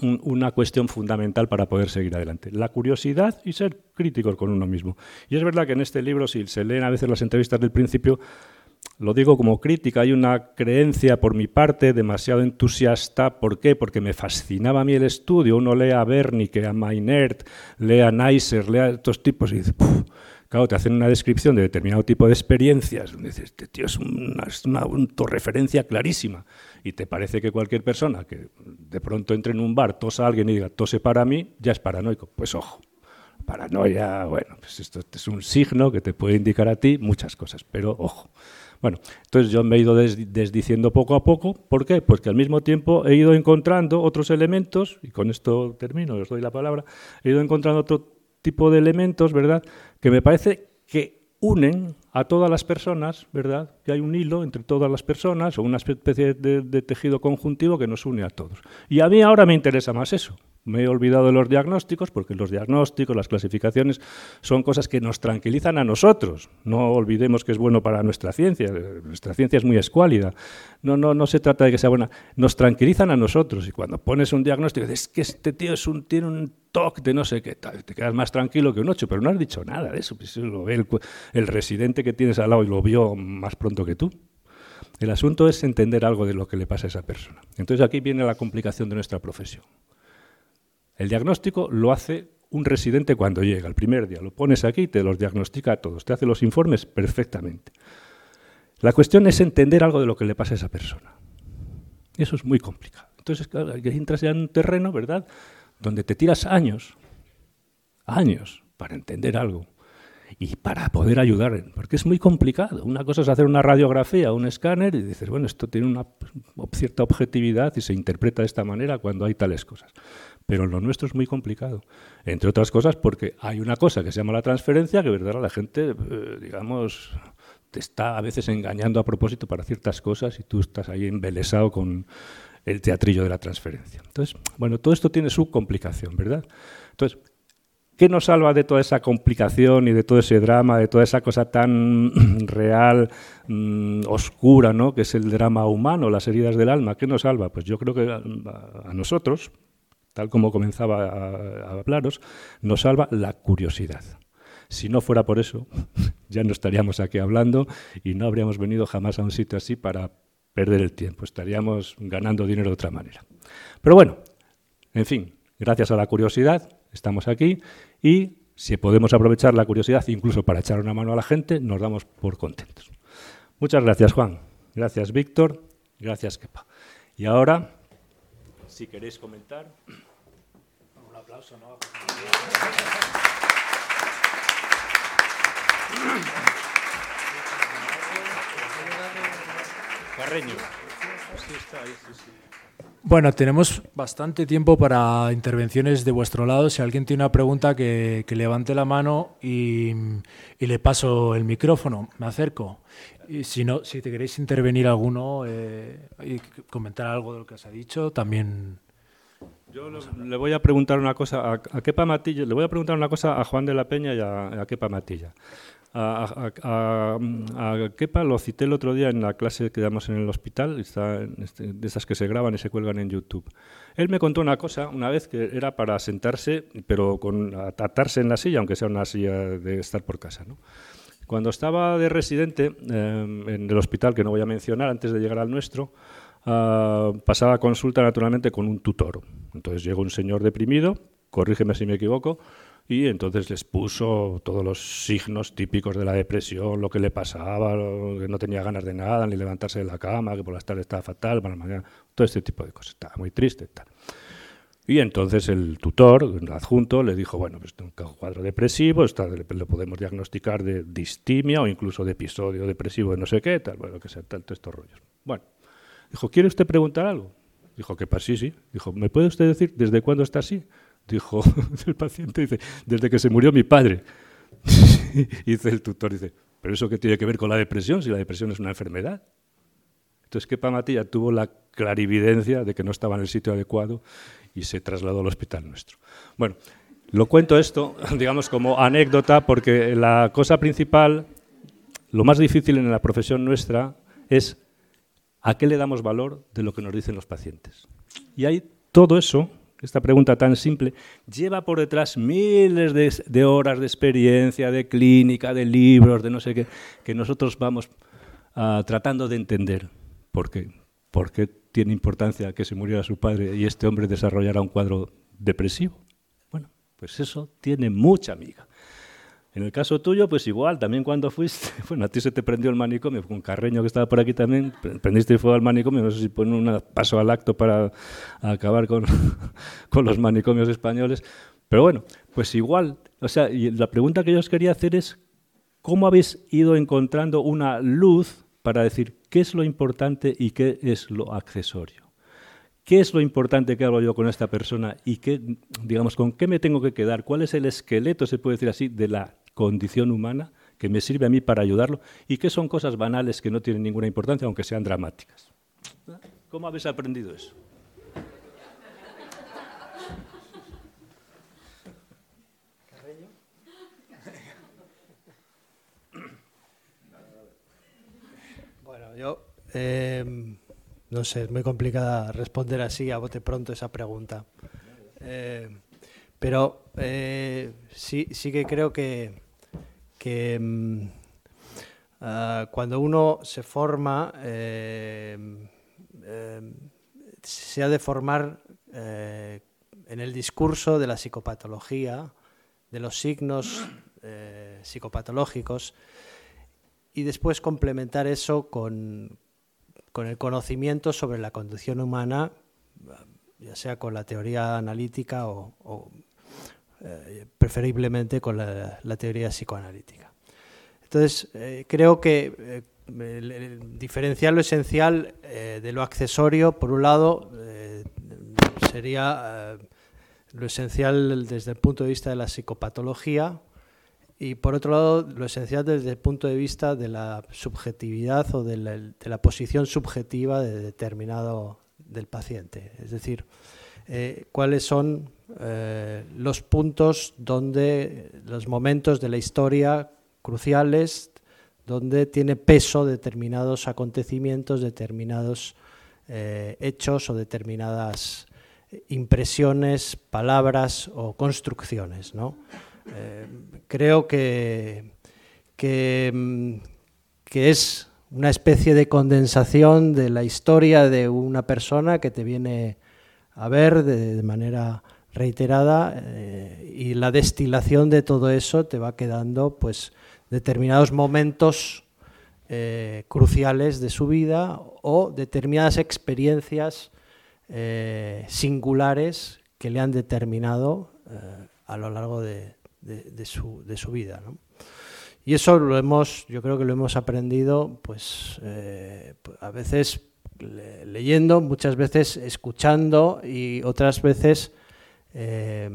una cuestión fundamental para poder seguir adelante. La curiosidad y ser críticos con uno mismo. Y es verdad que en este libro, si se leen a veces las entrevistas del principio, lo digo como crítica, hay una creencia por mi parte demasiado entusiasta. ¿Por qué? Porque me fascinaba a mí el estudio. Uno lee a Wernicke, a Meinert, lee a Neisser, lee a estos tipos y dice, Claro, te hacen una descripción de determinado tipo de experiencias, dices, este tío es una, es una clarísima, y te parece que cualquier persona que de pronto entre en un bar, tosa a alguien y diga, tose para mí, ya es paranoico. Pues ojo, paranoia, bueno, pues esto es un signo que te puede indicar a ti muchas cosas, pero ojo. Bueno, entonces yo me he ido desdiciendo poco a poco. ¿Por qué? Pues que al mismo tiempo he ido encontrando otros elementos, y con esto termino, os doy la palabra, he ido encontrando otro tipo de elementos, ¿verdad? Que me parece que unen a todas las personas, ¿verdad? Que hay un hilo entre todas las personas o una especie de, tejido conjuntivo que nos une a todos. Y a mí ahora me interesa más eso. Me he olvidado de los diagnósticos porque los diagnósticos, las clasificaciones son cosas que nos tranquilizan a nosotros. No olvidemos que es bueno para nuestra ciencia. Nuestra ciencia es muy escuálida. No, no, no se trata de que sea buena. Nos tranquilizan a nosotros. Y cuando pones un diagnóstico, dices que este tío es un, tiene un toque de no sé qué tal, te quedas más tranquilo que un ocho, pero no has dicho nada de eso. Pues lo el residente que tienes al lado y lo vio más pronto que tú. El asunto es entender algo de lo que le pasa a esa persona. Entonces aquí viene la complicación de nuestra profesión. El diagnóstico lo hace un residente cuando llega, el primer día. Lo pones aquí y te los diagnostica a todos, te hace los informes perfectamente. La cuestión es entender algo de lo que le pasa a esa persona. Eso es muy complicado. Entonces, claro, entras ya en un terreno, ¿verdad?, donde te tiras años, años, para entender algo y para poder ayudar, porque es muy complicado. Una cosa es hacer una radiografía, un escáner y dices, bueno, esto tiene una cierta objetividad y se interpreta de esta manera cuando hay tales cosas. Pero lo nuestro es muy complicado, entre otras cosas porque hay una cosa que se llama la transferencia que, verdad, la gente, eh, digamos, te está a veces engañando a propósito para ciertas cosas y tú estás ahí embelesado con el teatrillo de la transferencia. Entonces, bueno, todo esto tiene su complicación, ¿verdad? Entonces, ¿Qué nos salva de toda esa complicación y de todo ese drama, de toda esa cosa tan real, mm, oscura, ¿no? que es el drama humano, las heridas del alma? ¿Qué nos salva? Pues yo creo que a, nosotros, tal como comenzaba a, hablaros, nos salva la curiosidad. Si no fuera por eso, ya no estaríamos aquí hablando y no habríamos venido jamás a un sitio así para perder el tiempo. Estaríamos ganando dinero de otra manera. Pero bueno, en fin, gracias a la curiosidad estamos aquí y si podemos aprovechar la curiosidad incluso para echar una mano a la gente, nos damos por contentos. Muchas gracias, Juan. Gracias, Víctor. Gracias, Kepa. Y ahora, si queréis comentar. Bueno, tenemos bastante tiempo para intervenciones de vuestro lado. Si alguien tiene una pregunta, que, levante la mano y, le paso el micrófono. Me acerco. Y si no, si te queréis intervenir alguno eh, y comentar algo de lo que os ha dicho, también. Yo le voy a preguntar una cosa a, a Kepa Matilla, le voy a preguntar una cosa a Juan de la Peña y a, a Kepa Matilla. A, a, Kepa lo cité el otro día en la clase que damos en el hospital, está este, de esas que se graban y se cuelgan en YouTube. Él me contó una cosa una vez que era para sentarse, pero con atarse en la silla, aunque sea una silla de estar por casa. ¿no? Cuando estaba de residente em, en el hospital, que no voy a mencionar, antes de llegar al nuestro, uh, pasaba consulta naturalmente con un tutor. Entonces llegó un señor deprimido, corrígeme si me equivoco, y entonces les puso todos los signos típicos de la depresión, lo que le pasaba, que no tenía ganas de nada, ni levantarse de la cama, que por las tardes estaba fatal, para la mañana, todo este tipo de cosas, estaba muy triste. Tal. Y entonces el tutor, el adjunto, le dijo, bueno, pues un cuadro depresivo, está, le, podemos diagnosticar de distimia o incluso de episodio depresivo de no sé qué, tal, bueno, que sea, tal, todos estos rollos. Bueno, dijo, ¿quiere usted preguntar algo? Dijo, que para sí, sí. Dijo, ¿me puede usted decir desde cuándo está así? dijo el paciente, dice, desde que se murió mi padre. dice el tutor, dice, pero eso qué tiene que ver con la depresión, si la depresión es una enfermedad. Entonces, Kepa Matilla tuvo la clarividencia de que no estaba en el sitio adecuado y se trasladó al hospital nuestro. Bueno, lo cuento esto, digamos, como anécdota, porque la cosa principal, lo más difícil en la profesión nuestra es a qué le damos valor de lo que nos dicen los pacientes. Y hay todo eso esta pregunta tan simple, lleva por detrás miles de, horas de experiencia, de clínica, de libros, de no sé qué, que nosotros vamos ah, tratando de entender por qué, por qué tiene importancia que se muriera su padre y este hombre desarrollara un cuadro depresivo. Bueno, pues eso tiene mucha amiga. En el caso tuyo, pues igual, también cuando fuiste, bueno, a ti se te prendió el manicomio, con Carreño que estaba por aquí también, prendiste fuego al manicomio, no sé si pone un paso al acto para acabar con, con los manicomios españoles, pero bueno, pues igual, o sea, y la pregunta que yo os quería hacer es, ¿cómo habéis ido encontrando una luz para decir qué es lo importante y qué es lo accesorio? ¿Qué es lo importante que hablo yo con esta persona y qué, digamos, con qué me tengo que quedar? ¿Cuál es el esqueleto, se puede decir así, de la condición humana que me sirve a mí para ayudarlo y qué son cosas banales que no tienen ninguna importancia, aunque sean dramáticas? ¿Cómo habéis aprendido eso? Bueno, yo eh, no sé, es muy complicada responder así a bote pronto esa pregunta. Eh, pero eh, sí, sí que creo que, mm, ah, cuando uno se forma, eh, se ha de formar en el discurso de la psicopatología, de los signos psicopatológicos, y después complementar eso con, con el conocimiento sobre la condición humana, ya sea con la teoría analítica o, eh, preferiblemente con la, teoría psicoanalítica. Entonces, eh, creo que eh, diferenciar lo esencial de lo accesorio, por un lado, sería lo esencial desde el punto de vista de la psicopatología, y por otro lado, lo esencial desde el punto de vista de la subjetividad o de la, posición subjetiva de determinado del paciente. Es decir, eh, cuáles son los puntos donde, los momentos de la historia cruciales, donde tiene peso determinados acontecimientos, determinados hechos o determinadas impresiones, palabras o construcciones. ¿no? creo que, mm, que es una especie de condensación de la historia de una persona que te viene a ver de, manera reiterada eh, y la destilación de todo eso te va quedando pues determinados momentos eh, cruciales de su vida o determinadas experiencias eh, singulares que le han determinado a lo largo de, su, vida. ¿no? Y eso lo hemos, yo creo que lo hemos aprendido, pues a veces leyendo, muchas veces escuchando y otras veces eh,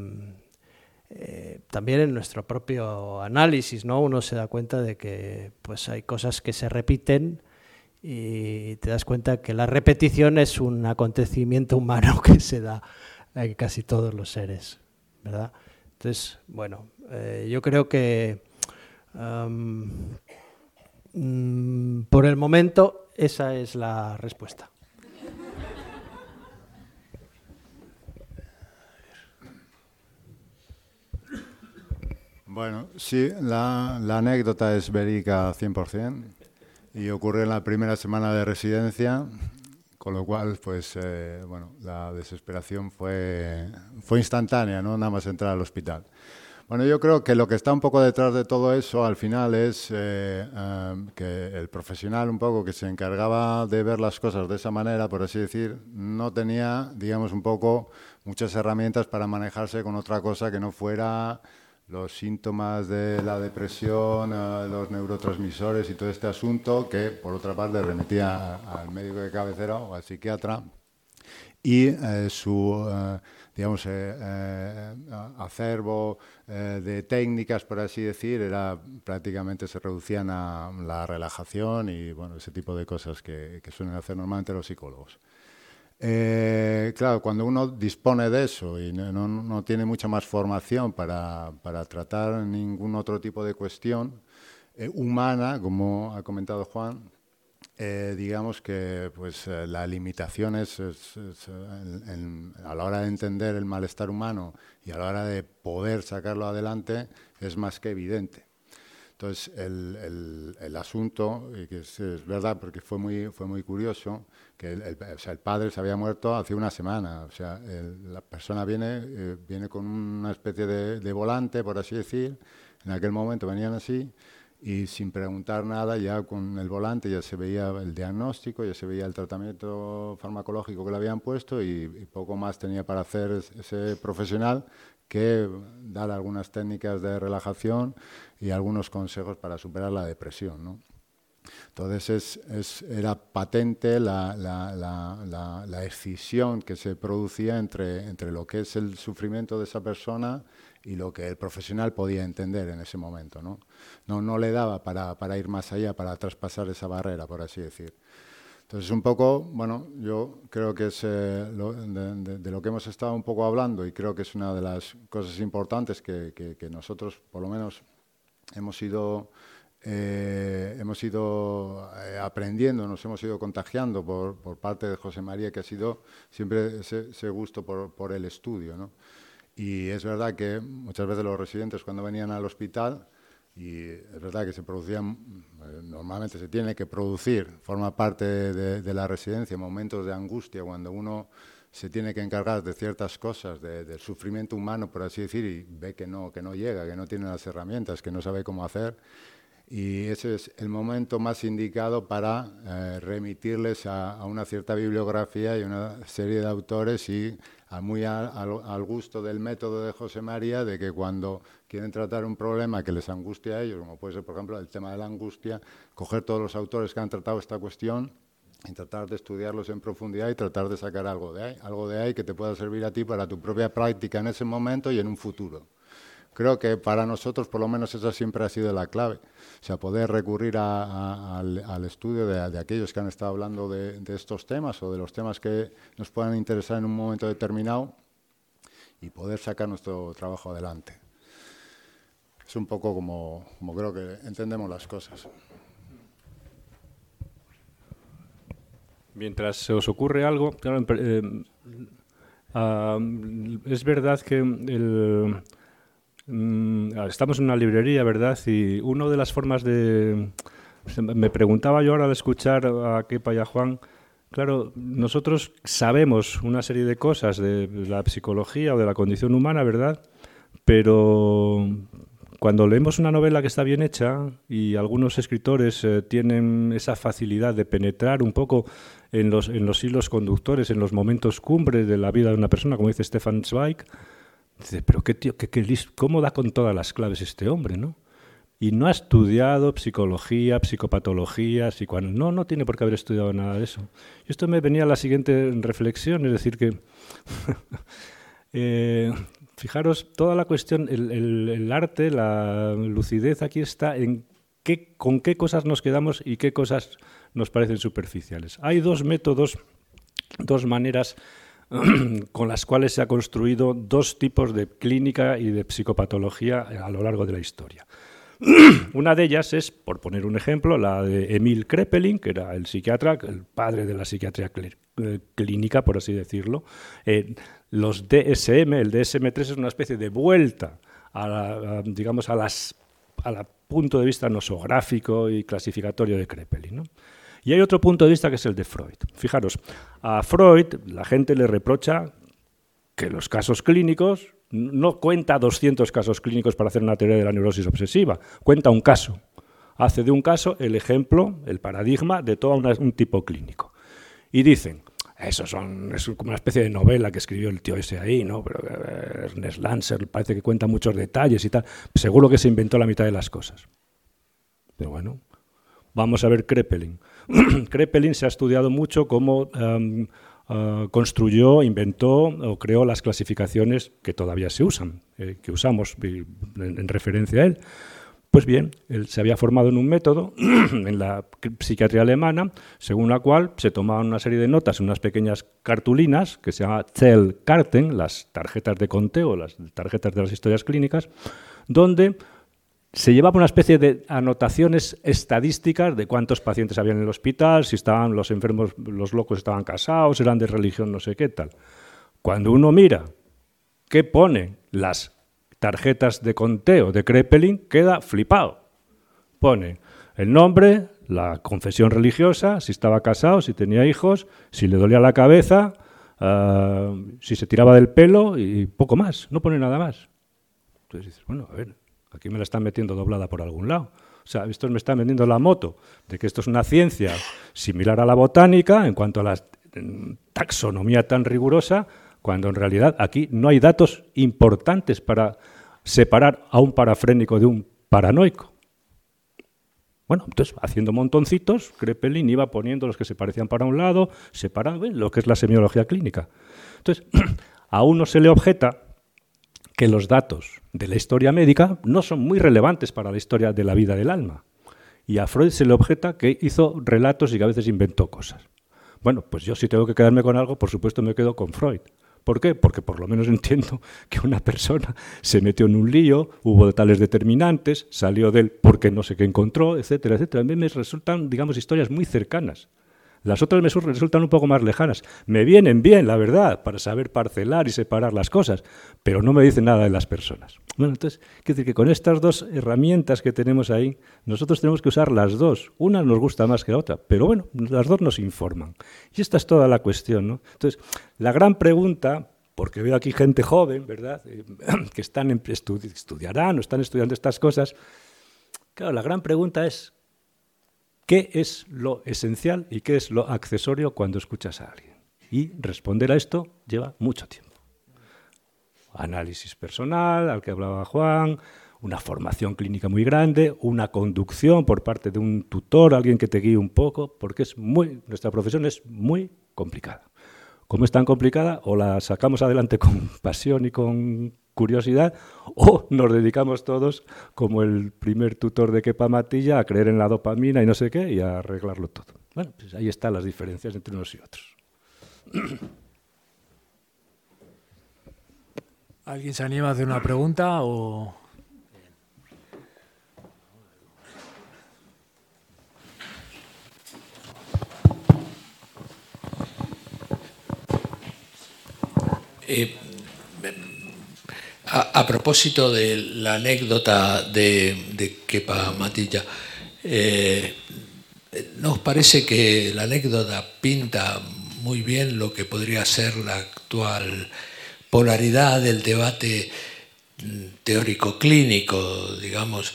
eh, también en nuestro propio análisis, ¿no? Uno se da cuenta de que pues hay cosas que se repiten y te das cuenta que la repetición es un acontecimiento humano que se da en casi todos los seres, ¿verdad? Entonces, bueno, yo creo que Mm, por el momento, esa es la respuesta. Bueno, sí, la, anécdota es verídica 100% y ocurre en la primera semana de residencia, con lo cual, pues, eh, bueno, la desesperación fue, fue instantánea, ¿no? Nada más entrar al hospital. Bueno, yo creo que lo que está un poco detrás de todo eso al final es eh, em, que el profesional un poco que se encargaba de ver las cosas de esa manera, por así decir, no tenía, digamos, un poco muchas herramientas para manejarse con otra cosa que no fuera los síntomas de la depresión, eh, los neurotransmisores y todo este asunto que, por otra parte, remitía al médico de cabecera o al psiquiatra. Y eh, su digamos, eh, eh, acervo eh, de técnicas, por así decir, era prácticamente se reducían a la relajación y bueno, ese tipo de cosas que, suelen hacer normalmente los psicólogos. claro, cuando uno dispone de eso y no, no, tiene mucha más formación para, para, tratar ningún otro tipo de cuestión humana, como ha comentado Juan, eh, digamos que pues, eh, la limitación es, a la hora de entender el malestar humano y a la hora de poder sacarlo adelante es más que evidente. Entonces, el, el, asunto, y que es, verdad porque fue muy, fue muy curioso, que el, o sea, el, padre se había muerto hace una semana. O sea, la persona viene, eh, viene con una especie de, de volante, por así decir. En aquel momento venían así y sin preguntar nada, ya con el volante ya se veía el diagnóstico, ya se veía el tratamiento farmacológico que le habían puesto y, poco más tenía para hacer ese profesional que dar algunas técnicas de relajación y algunos consejos para superar la depresión. ¿no? Entonces es, era patente la, la, la, la, excisión que se producía entre, entre lo que es el sufrimiento de esa persona y lo que el profesional podía entender en ese momento. No, no, no le daba para, para, ir más allá, para traspasar esa barrera, por así decir. Entonces, un poco, bueno, yo creo que es eh, de, lo que hemos estado un poco hablando y creo que es una de las cosas importantes que, que, nosotros, por lo menos, hemos ido, eh, hemos ido eh, aprendiendo, nos hemos ido contagiando por, por, parte de José María, que ha sido siempre ese, ese gusto por, por el estudio, ¿no? Y es verdad que muchas veces los residentes cuando venían al hospital, y es verdad que se producían, eh, normalmente se tiene que producir, forma parte de, la residencia, momentos de angustia cuando uno se tiene que encargar de ciertas cosas, del sufrimiento humano, por así decir, y ve que no, que no llega, que no tiene las herramientas, que no sabe cómo hacer. Y ese es el momento más indicado para eh, remitirles a, a, una cierta bibliografía y una serie de autores y muy al, gusto del método de José María, de que cuando quieren tratar un problema que les angustia a ellos, como puede ser, por ejemplo, el tema de la angustia, coger todos los autores que han tratado esta cuestión y tratar de estudiarlos en profundidad y tratar de sacar algo de ahí, algo de ahí que te pueda servir a ti para tu propia práctica en ese momento y en un futuro. Creo que para nosotros, por lo menos, esa siempre ha sido la clave. O sea, poder recurrir al, estudio de, aquellos que han estado hablando de, estos temas o de los temas que nos puedan interesar en un momento determinado y poder sacar nuestro trabajo adelante. Es un poco como, creo que entendemos las cosas. Mientras se os ocurre algo, claro, eh, uh, es verdad que el, estamos en una librería, ¿verdad? Y una de las formas de... Me preguntaba yo ahora al escuchar a Kepa y a Juan, claro, nosotros sabemos una serie de cosas de la psicología o de la condición humana, ¿verdad? Pero cuando leemos una novela que está bien hecha y algunos escritores eh, tienen esa facilidad de penetrar un poco en los, en los hilos conductores, en los momentos cumbres de la vida de una persona, como dice Stefan Zweig, dice, pero qué tío, qué, qué, cómo da con todas las claves este hombre, ¿no? Y no ha estudiado psicología, psicopatología, psicoanálisis. No, no tiene por qué haber estudiado nada de eso. Y esto me venía a la siguiente reflexión, es decir, que eh, Fijaros, toda la cuestión, el, arte, la lucidez aquí está en qué, con qué cosas nos quedamos y qué cosas nos parecen superficiales. Hay dos métodos, dos maneras con las cuales se ha construido dos tipos de clínica y de psicopatología a lo largo de la historia. Una de ellas es, por poner un ejemplo, la de Emil Krepelin, que era el psiquiatra, el padre de la psiquiatría eh, clínica, por así decirlo. Eh, los DSM, el DSM-3 es una especie de vuelta a, digamos, a las punto de vista nosográfico y clasificatorio de Krepelin. Y hay otro punto de vista que es el de Freud. Fijaros, a Freud la gente le reprocha que los casos clínicos no cuenta 200 casos clínicos para hacer una teoría de la neurosis obsesiva, cuenta un caso. Hace de un caso el ejemplo, el paradigma de todo un tipo clínico. Y dicen, eso son, es como una especie de novela que escribió el tío ese ahí, ¿no? Pero eh, Ernest Lancer parece que cuenta muchos detalles y tal. Seguro que se inventó la mitad de las cosas. Pero bueno, vamos a ver Krepelin. Krepelin se ha estudiado mucho cómo em, eh, construyó, inventó o creó las clasificaciones que todavía se usan, eh, que usamos en referencia a él. Pues bien, él se había formado en un método en la psiquiatría alemana, según la cual se tomaban una serie de notas unas pequeñas cartulinas que se llama Zellkarten, las tarjetas de conteo, las tarjetas de las historias clínicas, donde se llevaba una especie de anotaciones estadísticas de cuántos pacientes había en el hospital, si estaban los enfermos, los locos estaban casados, eran de religión, no sé qué tal. Cuando uno mira qué pone las tarjetas de conteo de Krepelin, queda flipado. Pone el nombre, la confesión religiosa, si estaba casado, si tenía hijos, si le dolía la cabeza, uh, si se tiraba del pelo y poco más, no pone nada más. Entonces dices, bueno, a ver, aquí me la están metiendo doblada por algún lado. O sea, estos me están vendiendo la moto de que esto es una ciencia similar a la botánica en cuanto a la taxonomía tan rigurosa, cuando en realidad aquí no hay datos importantes para separar a un parafrénico de un paranoico. Bueno, entonces, haciendo montoncitos, Krepelin iba poniendo los que se parecían para un lado, separando lo que es la semiología clínica. Entonces, a uno se le objeta que los datos de la historia médica no son muy relevantes para la historia de la vida del alma. Y a Freud se le objeta que hizo relatos y que a veces inventó cosas. Bueno, pues yo si tengo que quedarme con algo, por supuesto me quedo con Freud. ¿Por qué? Porque por lo menos entiendo que una persona se metió en un lío, hubo tales determinantes, salió de él porque no sé qué encontró, etcétera, etcétera. A mí me resultan, digamos, historias muy cercanas. Las otras me resultan un poco más lejanas. Me vienen bien, la verdad, para saber parcelar y separar las cosas, pero no me dicen nada de las personas. Bueno, entonces, quiero decir que con estas dos herramientas que tenemos ahí, nosotros tenemos que usar las dos. Una nos gusta más que la otra, pero bueno, las dos nos informan. Y esta es toda la cuestión, ¿no? Entonces, la gran pregunta, porque veo aquí gente joven, ¿verdad?, eh, que están en, estudiarán o están estudiando estas cosas. Claro, la gran pregunta es, qué es lo esencial y qué es lo accesorio cuando escuchas a alguien. Y responder a esto lleva mucho tiempo. Análisis personal, al que hablaba Juan, una formación clínica muy grande, una conducción por parte de un tutor, alguien que te guíe un poco, porque es muy, nuestra profesión es muy complicada. ¿Cómo es tan complicada? O la sacamos adelante con pasión y con curiosidad, o nos dedicamos todos, como el primer tutor de Kepa Matilla, a creer en la dopamina y no sé qué, y a arreglarlo todo. Bueno, pues ahí están las diferencias entre unos y otros. ¿Alguien se anima a hacer una pregunta o...? Eh, a, propósito de la anécdota de, Kepa Matilla, eh, nos parece que la anécdota pinta muy bien lo que podría ser la actual polaridad del debate teórico-clínico, digamos,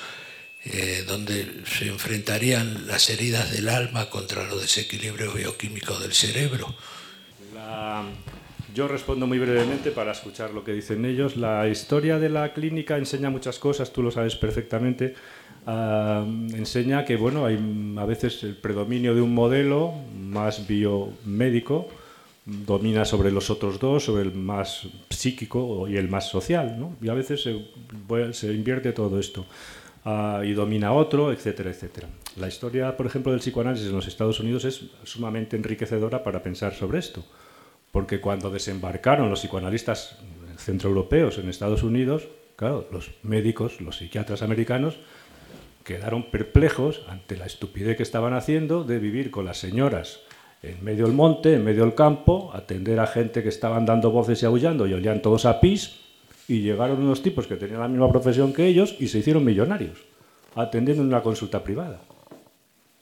eh, donde se enfrentarían las heridas del alma contra los desequilibrios bioquímicos del cerebro. Yo respondo muy brevemente para escuchar lo que dicen ellos. La historia de la clínica enseña muchas cosas, tú lo sabes perfectamente. Enseña que bueno, hay a veces el predominio de un modelo más biomédico domina sobre los otros dos, sobre el más psíquico y el más social, y a veces se, invierte todo esto ah, y domina otro, etcétera, etcétera. La historia, por ejemplo, del psicoanálisis en los Estados Unidos es sumamente enriquecedora para pensar sobre esto porque cuando desembarcaron los psicoanalistas centroeuropeos en Estados Unidos, claro, los médicos, los psiquiatras americanos, quedaron perplejos ante la estupidez que estaban haciendo de vivir con las señoras en medio del monte, en medio del campo, atender a gente que estaban dando voces y aullando y olían todos a pis, y llegaron unos tipos que tenían la misma profesión que ellos y se hicieron millonarios, atendiendo en una consulta privada.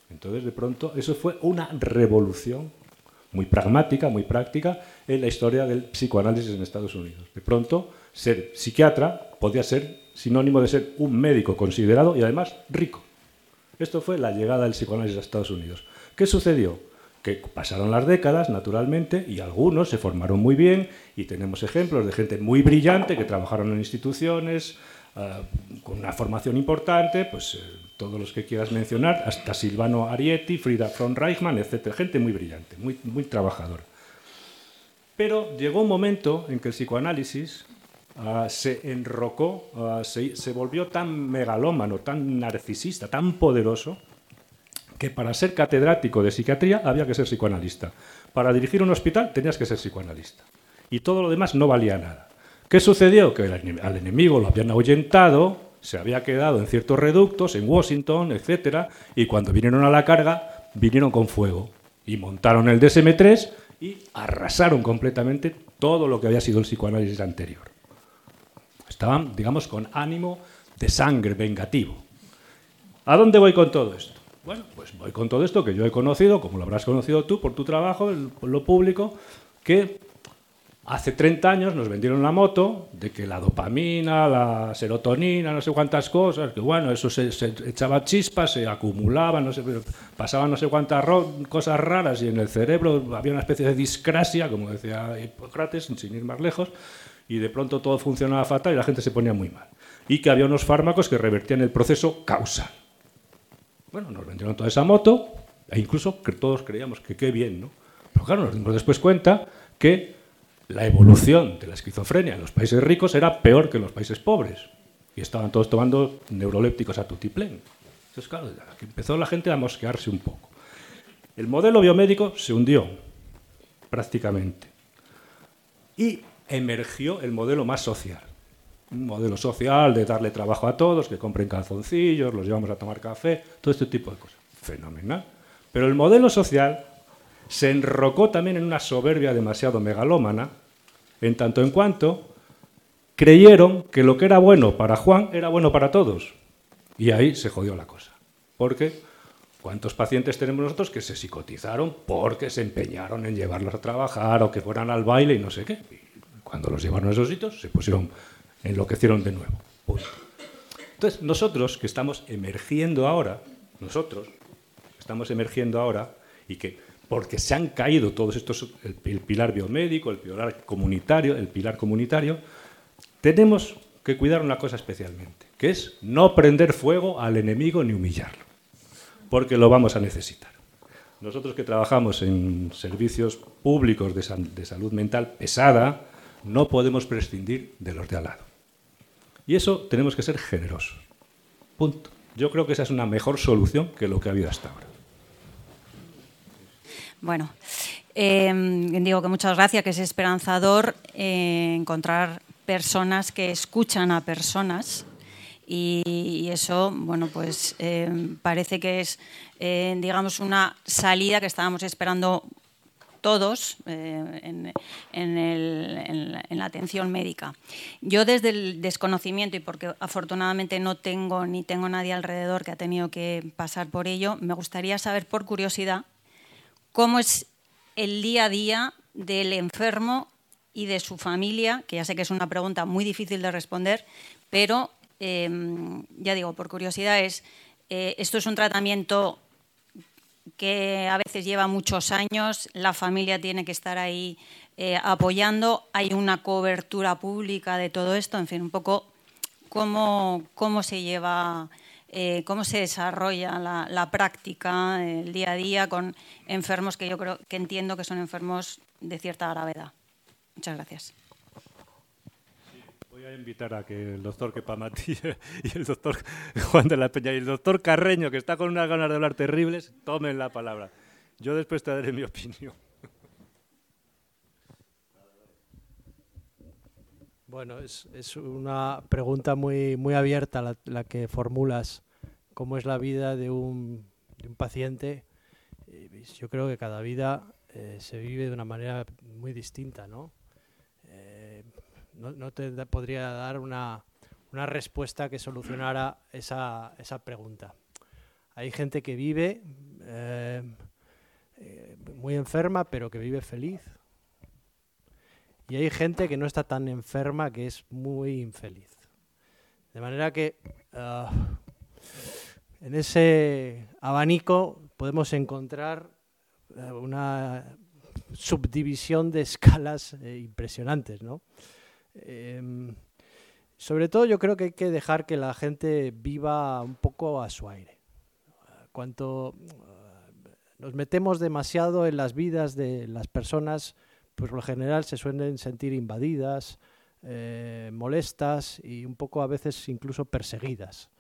Entonces, de pronto, eso fue una revolución muy pragmática, muy práctica, en la historia del psicoanálisis en Estados Unidos. De pronto, ser psiquiatra podía ser sinónimo de ser un médico considerado y además rico. Esto fue la llegada del psicoanálisis a Estados Unidos. ¿Qué sucedió? Que pasaron las décadas, naturalmente, y algunos se formaron muy bien, y tenemos ejemplos de gente muy brillante que trabajaron en instituciones, ah, con una formación importante, pues eh, todos los que quieras mencionar, hasta Silvano Arietti, Frida von Reichmann, etc. Gente muy brillante, muy, muy trabajadora. Pero llegó un momento en que el psicoanálisis ah, se enrocó, ah, se, se, volvió tan megalómano, tan narcisista, tan poderoso, que para ser catedrático de psiquiatría había que ser psicoanalista. Para dirigir un hospital tenías que ser psicoanalista. Y todo lo demás no valía nada. ¿Qué sucedió? Que al enemigo lo habían ahuyentado, se había quedado en ciertos reductos, en Washington, etc. Y cuando vinieron a la carga, vinieron con fuego y montaron el DSM-3 y arrasaron completamente todo lo que había sido el psicoanálisis anterior. Estaban, digamos, con ánimo de sangre vengativo. ¿A dónde voy con todo esto? Bueno, pues voy con todo esto que yo he conocido, como lo habrás conocido tú por tu trabajo, por lo público, que Hace 30 años nos vendieron la moto de que la dopamina, la serotonina, no sé cuántas cosas, que bueno, eso se, echaba chispas, se acumulaba, no sé, pasaban no sé cuántas cosas raras y en el cerebro había una especie de discrasia, como decía Hipócrates, sin ir más lejos, y de pronto todo funcionaba fatal y la gente se ponía muy mal. Y que había unos fármacos que revertían el proceso causal. Bueno, nos vendieron toda esa moto e incluso todos creíamos que qué bien, ¿no? Pero claro, nos dimos después cuenta que la evolución de la esquizofrenia en los países ricos era peor que en los países pobres. Y estaban todos tomando neurolépticos a tutiplén. Entonces, claro, empezó la gente a mosquearse un poco. El modelo biomédico se hundió, prácticamente. Y emergió el modelo más social. Un modelo social de darle trabajo a todos, que compren calzoncillos, los llevamos a tomar café, todo este tipo de cosas. Fenomenal. Pero el modelo social se enrocó también en una soberbia demasiado megalómana, en tanto en cuanto creyeron que lo que era bueno para Juan era bueno para todos. Y ahí se jodió la cosa. Porque, ¿cuántos pacientes tenemos nosotros que se psicotizaron porque se empeñaron en llevarlos a trabajar o que fueran al baile y no sé qué? cuando los llevaron a esos sitios, se pusieron, enloquecieron de nuevo. Entonces, nosotros que estamos emergiendo ahora, nosotros, estamos emergiendo ahora, y que porque se han caído todos estos, el, pilar biomédico, el pilar comunitario, el pilar comunitario, tenemos que cuidar una cosa especialmente, que es no prender fuego al enemigo ni humillarlo, porque lo vamos a necesitar. Nosotros que trabajamos en servicios públicos de, salud mental pesada, no podemos prescindir de los de al lado. Y eso tenemos que ser generosos. Punto. Yo creo que esa es una mejor solución que lo que ha habido hasta ahora. Bueno, em, digo que muchas gracias, que es esperanzador eh, encontrar personas que escuchan a personas y, eso, bueno, pues eh, parece que es, eh, digamos, una salida que estábamos esperando todos eh, en, la atención médica. Yo desde el desconocimiento y porque afortunadamente no tengo ni tengo nadie alrededor que ha tenido que pasar por ello, me gustaría saber por curiosidad cómo es el día a día del enfermo y de su familia, que ya sé que es una pregunta muy difícil de responder, pero Em, ya digo, por curiosidad, es, eh, esto es un tratamiento que a veces lleva muchos años, la familia tiene que estar ahí eh, apoyando, hay una cobertura pública de todo esto, en fin, un poco cómo, cómo se lleva, eh, cómo se desarrolla la, práctica, el día a día con enfermos que yo creo que entiendo que son enfermos de cierta gravedad. Muchas gracias voy a invitar a que el doctor Kepamati y el doctor Juan de la Peña y el doctor Carreño, que está con unas ganas de hablar terribles, tomen la palabra. Yo después te daré mi opinión. Bueno, es, es una pregunta muy, muy abierta la, la, que formulas. ¿Cómo es la vida de un, de un paciente? Yo creo que cada vida eh, se vive de una manera muy distinta, ¿no? no, te podría dar una, respuesta que solucionara esa, pregunta. Hay gente que vive eh, eh, muy enferma, pero que vive feliz. Y hay gente que no está tan enferma, que es muy infeliz. De manera que ah, en ese abanico podemos encontrar eh, una subdivisión de escalas impresionantes, ¿no? Em, sobre todo yo creo que hay que dejar que la gente viva un poco a su aire. Cuanto eh, nos metemos demasiado en las vidas de las personas, pues por lo general se suelen sentir invadidas, eh, molestas y un poco a veces incluso perseguidas.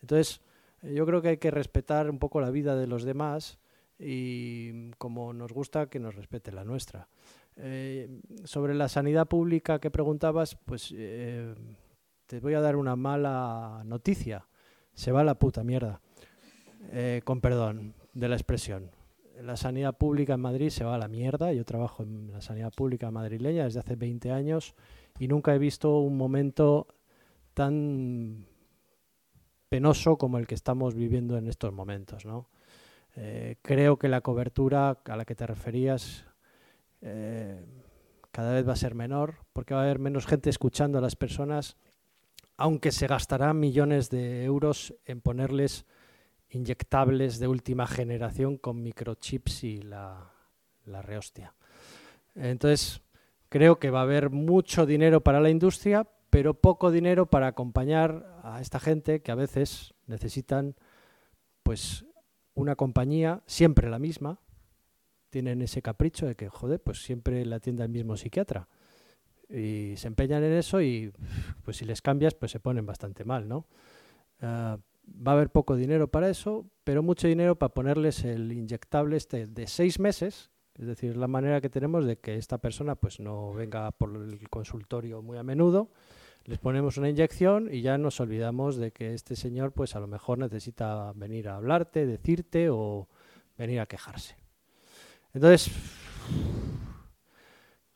Entonces, yo creo que hay que respetar un poco la vida de los demás y como nos gusta que nos respete la nuestra. Eh, sobre la sanidad pública que preguntabas, pues eh, te voy a dar una mala noticia. Se va la puta mierda. Eh, con perdón de la expresión. La sanidad pública en Madrid se va a la mierda. Yo trabajo en la sanidad pública madrileña desde hace 20 años y nunca he visto un momento tan penoso como el que estamos viviendo en estos momentos. ¿no? creo que la cobertura a la que te referías eh, cada vez va a ser menor porque va a haber menos gente escuchando a las personas, aunque se gastarán millones de euros en ponerles inyectables de última generación con microchips y la, la rehostia. Entonces, creo que va a haber mucho dinero para la industria, pero poco dinero para acompañar a esta gente que a veces necesitan pues una compañía, siempre la misma, tienen ese capricho de que, joder, pues siempre la atiende el mismo psiquiatra. Y se empeñan en eso y, pues si les cambias, pues se ponen bastante mal, ¿no? Ah, va a haber poco dinero para eso, pero mucho dinero para ponerles el inyectable este de seis meses, es decir, la manera que tenemos de que esta persona pues no venga por el consultorio muy a menudo, les ponemos una inyección y ya nos olvidamos de que este señor pues a lo mejor necesita venir a hablarte, decirte o venir a quejarse. Entonces,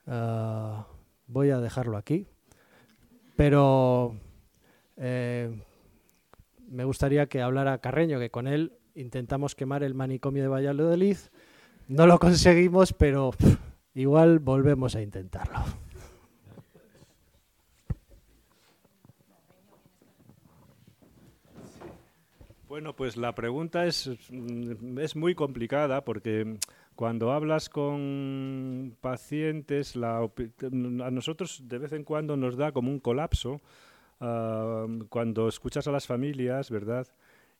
ah, voy a dejarlo aquí, pero eh, me gustaría que hablara Carreño, que con él intentamos quemar el manicomio de Valladolid. No lo conseguimos, pero igual volvemos a intentarlo. Bueno, pues la pregunta es, es muy complicada porque cuando hablas con pacientes, a nosotros de vez en cuando nos da como un colapso cuando escuchas a las familias, ¿verdad?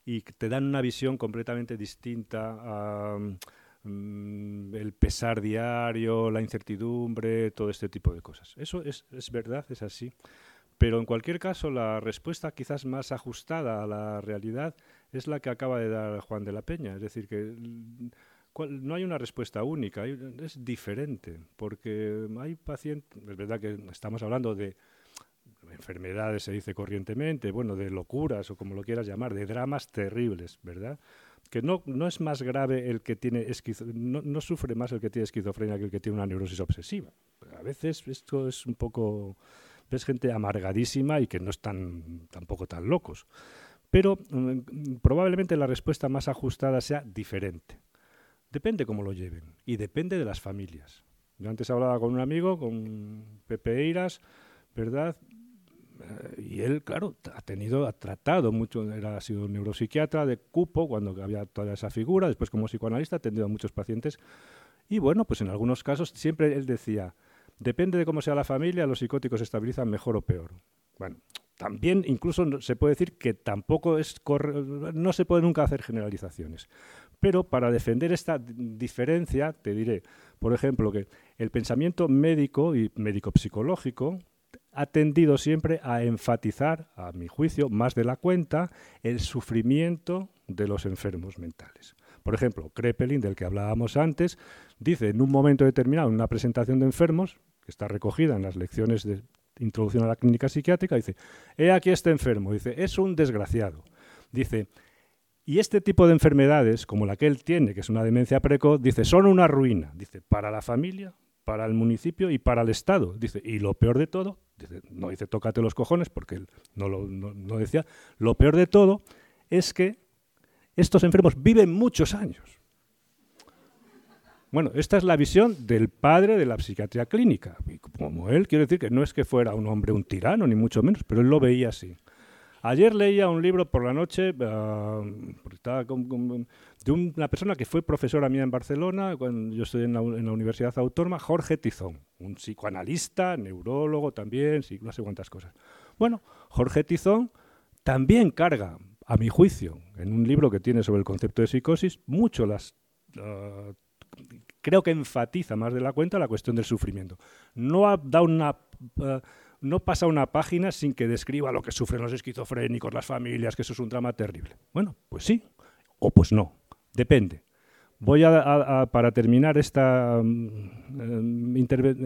Y te dan una visión completamente distinta. mm, el pesar diario, la incertidumbre, todo este tipo de cosas. Eso es, es verdad, es así. Pero en cualquier caso, la respuesta quizás más ajustada a la realidad es la que acaba de dar Juan de la Peña. Es decir, que no hay una respuesta única, es diferente, porque hay pacientes, es verdad que estamos hablando de, enfermedades se dice corrientemente, bueno, de locuras o como lo quieras llamar, de dramas terribles, ¿verdad? Que no, no es más grave el que tiene no, no, sufre más el que tiene esquizofrenia que el que tiene una neurosis obsesiva. A veces esto es un poco ves gente amargadísima y que no están tampoco tan locos. Pero mm, probablemente la respuesta más ajustada sea diferente. Depende cómo lo lleven y depende de las familias. Yo antes hablaba con un amigo, con Pepe Eiras, ¿verdad? Eh, y él, claro, ha tenido, ha tratado mucho, era, ha sido neuropsiquiatra de cupo cuando había toda esa figura, después como psicoanalista ha atendido a muchos pacientes. Y bueno, pues en algunos casos siempre él decía, depende de cómo sea la familia, los psicóticos se estabilizan mejor o peor. Bueno, también incluso se puede decir que tampoco es no se puede nunca hacer generalizaciones. Pero para defender esta diferencia, te diré, por ejemplo, que el pensamiento médico y médico-psicológico ha tendido siempre a enfatizar, a mi juicio, más de la cuenta, el sufrimiento de los enfermos mentales. Por ejemplo, Krepelin, del que hablábamos antes, dice en un momento determinado, en una presentación de enfermos, que está recogida en las lecciones de introducción a la clínica psiquiátrica, dice, he aquí este enfermo, dice, es un desgraciado. Dice, y este tipo de enfermedades, como la que él tiene, que es una demencia precoz, dice, son una ruina, dice, para la familia, para el municipio y para el Estado. Dice, y lo peor de todo, no dice tócate los cojones, porque él no lo no decía, lo peor de todo es que estos enfermos viven muchos años. Bueno, esta es la visión del padre de la psiquiatría clínica. Y como él, quiero decir que no es que fuera un hombre, un tirano, ni mucho menos, pero él lo veía así. Ayer leía un libro por la noche uh, de una persona que fue profesora mía en Barcelona, cuando yo estoy en la, Universidad Autónoma, Jorge Tizón, un psicoanalista, neurólogo también, no sé cuántas cosas. Bueno, Jorge Tizón también carga, a mi juicio, en un libro que tiene sobre el concepto de psicosis, mucho las... Creo que enfatiza más de la cuenta la cuestión del sufrimiento. No ha una... Uh, no pasa una página sin que describa lo que sufren los esquizofrénicos, las familias, que eso es un drama terrible. Bueno, pues sí, o pues no, depende. Voy a, para terminar mm,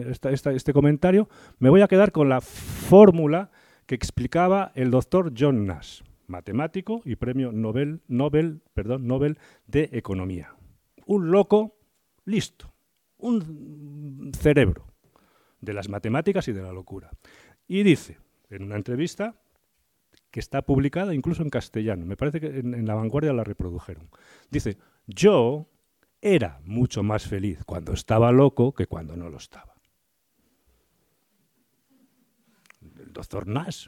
esta, este comentario, me voy a quedar con la fórmula que explicaba el doctor John Nash, matemático y premio Nobel, perdón, Nobel de Economía. Un loco listo, un cerebro de las matemáticas y de la locura. Y dice, en una entrevista que está publicada incluso en castellano, me parece que en, La Vanguardia la reprodujeron, dice, yo era mucho más feliz cuando estaba loco que cuando no lo estaba. El doctor Nash,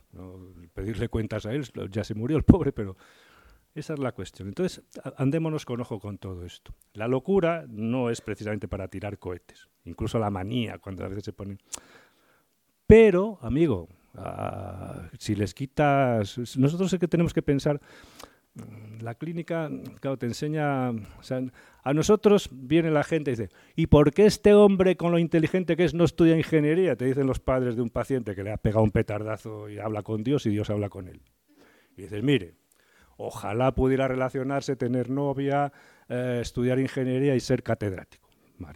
pedirle cuentas a él, ya se murió el pobre, pero esa es la cuestión. Entonces, andémonos con ojo con todo esto. La locura no es precisamente para tirar cohetes, incluso la manía, cuando a veces se ponen... Pero, amigo, ah, si les quitas... Nosotros es que tenemos que pensar... Mm, la clínica, claro, te enseña... a nosotros viene la gente y dice, ¿y por qué este hombre con lo inteligente que es no estudia ingeniería? Te dicen los padres de un paciente que le ha pegado un petardazo y habla con Dios y Dios habla con él. Y dices, mire, ojalá pudiera relacionarse, tener novia, eh, estudiar ingeniería y ser catedrático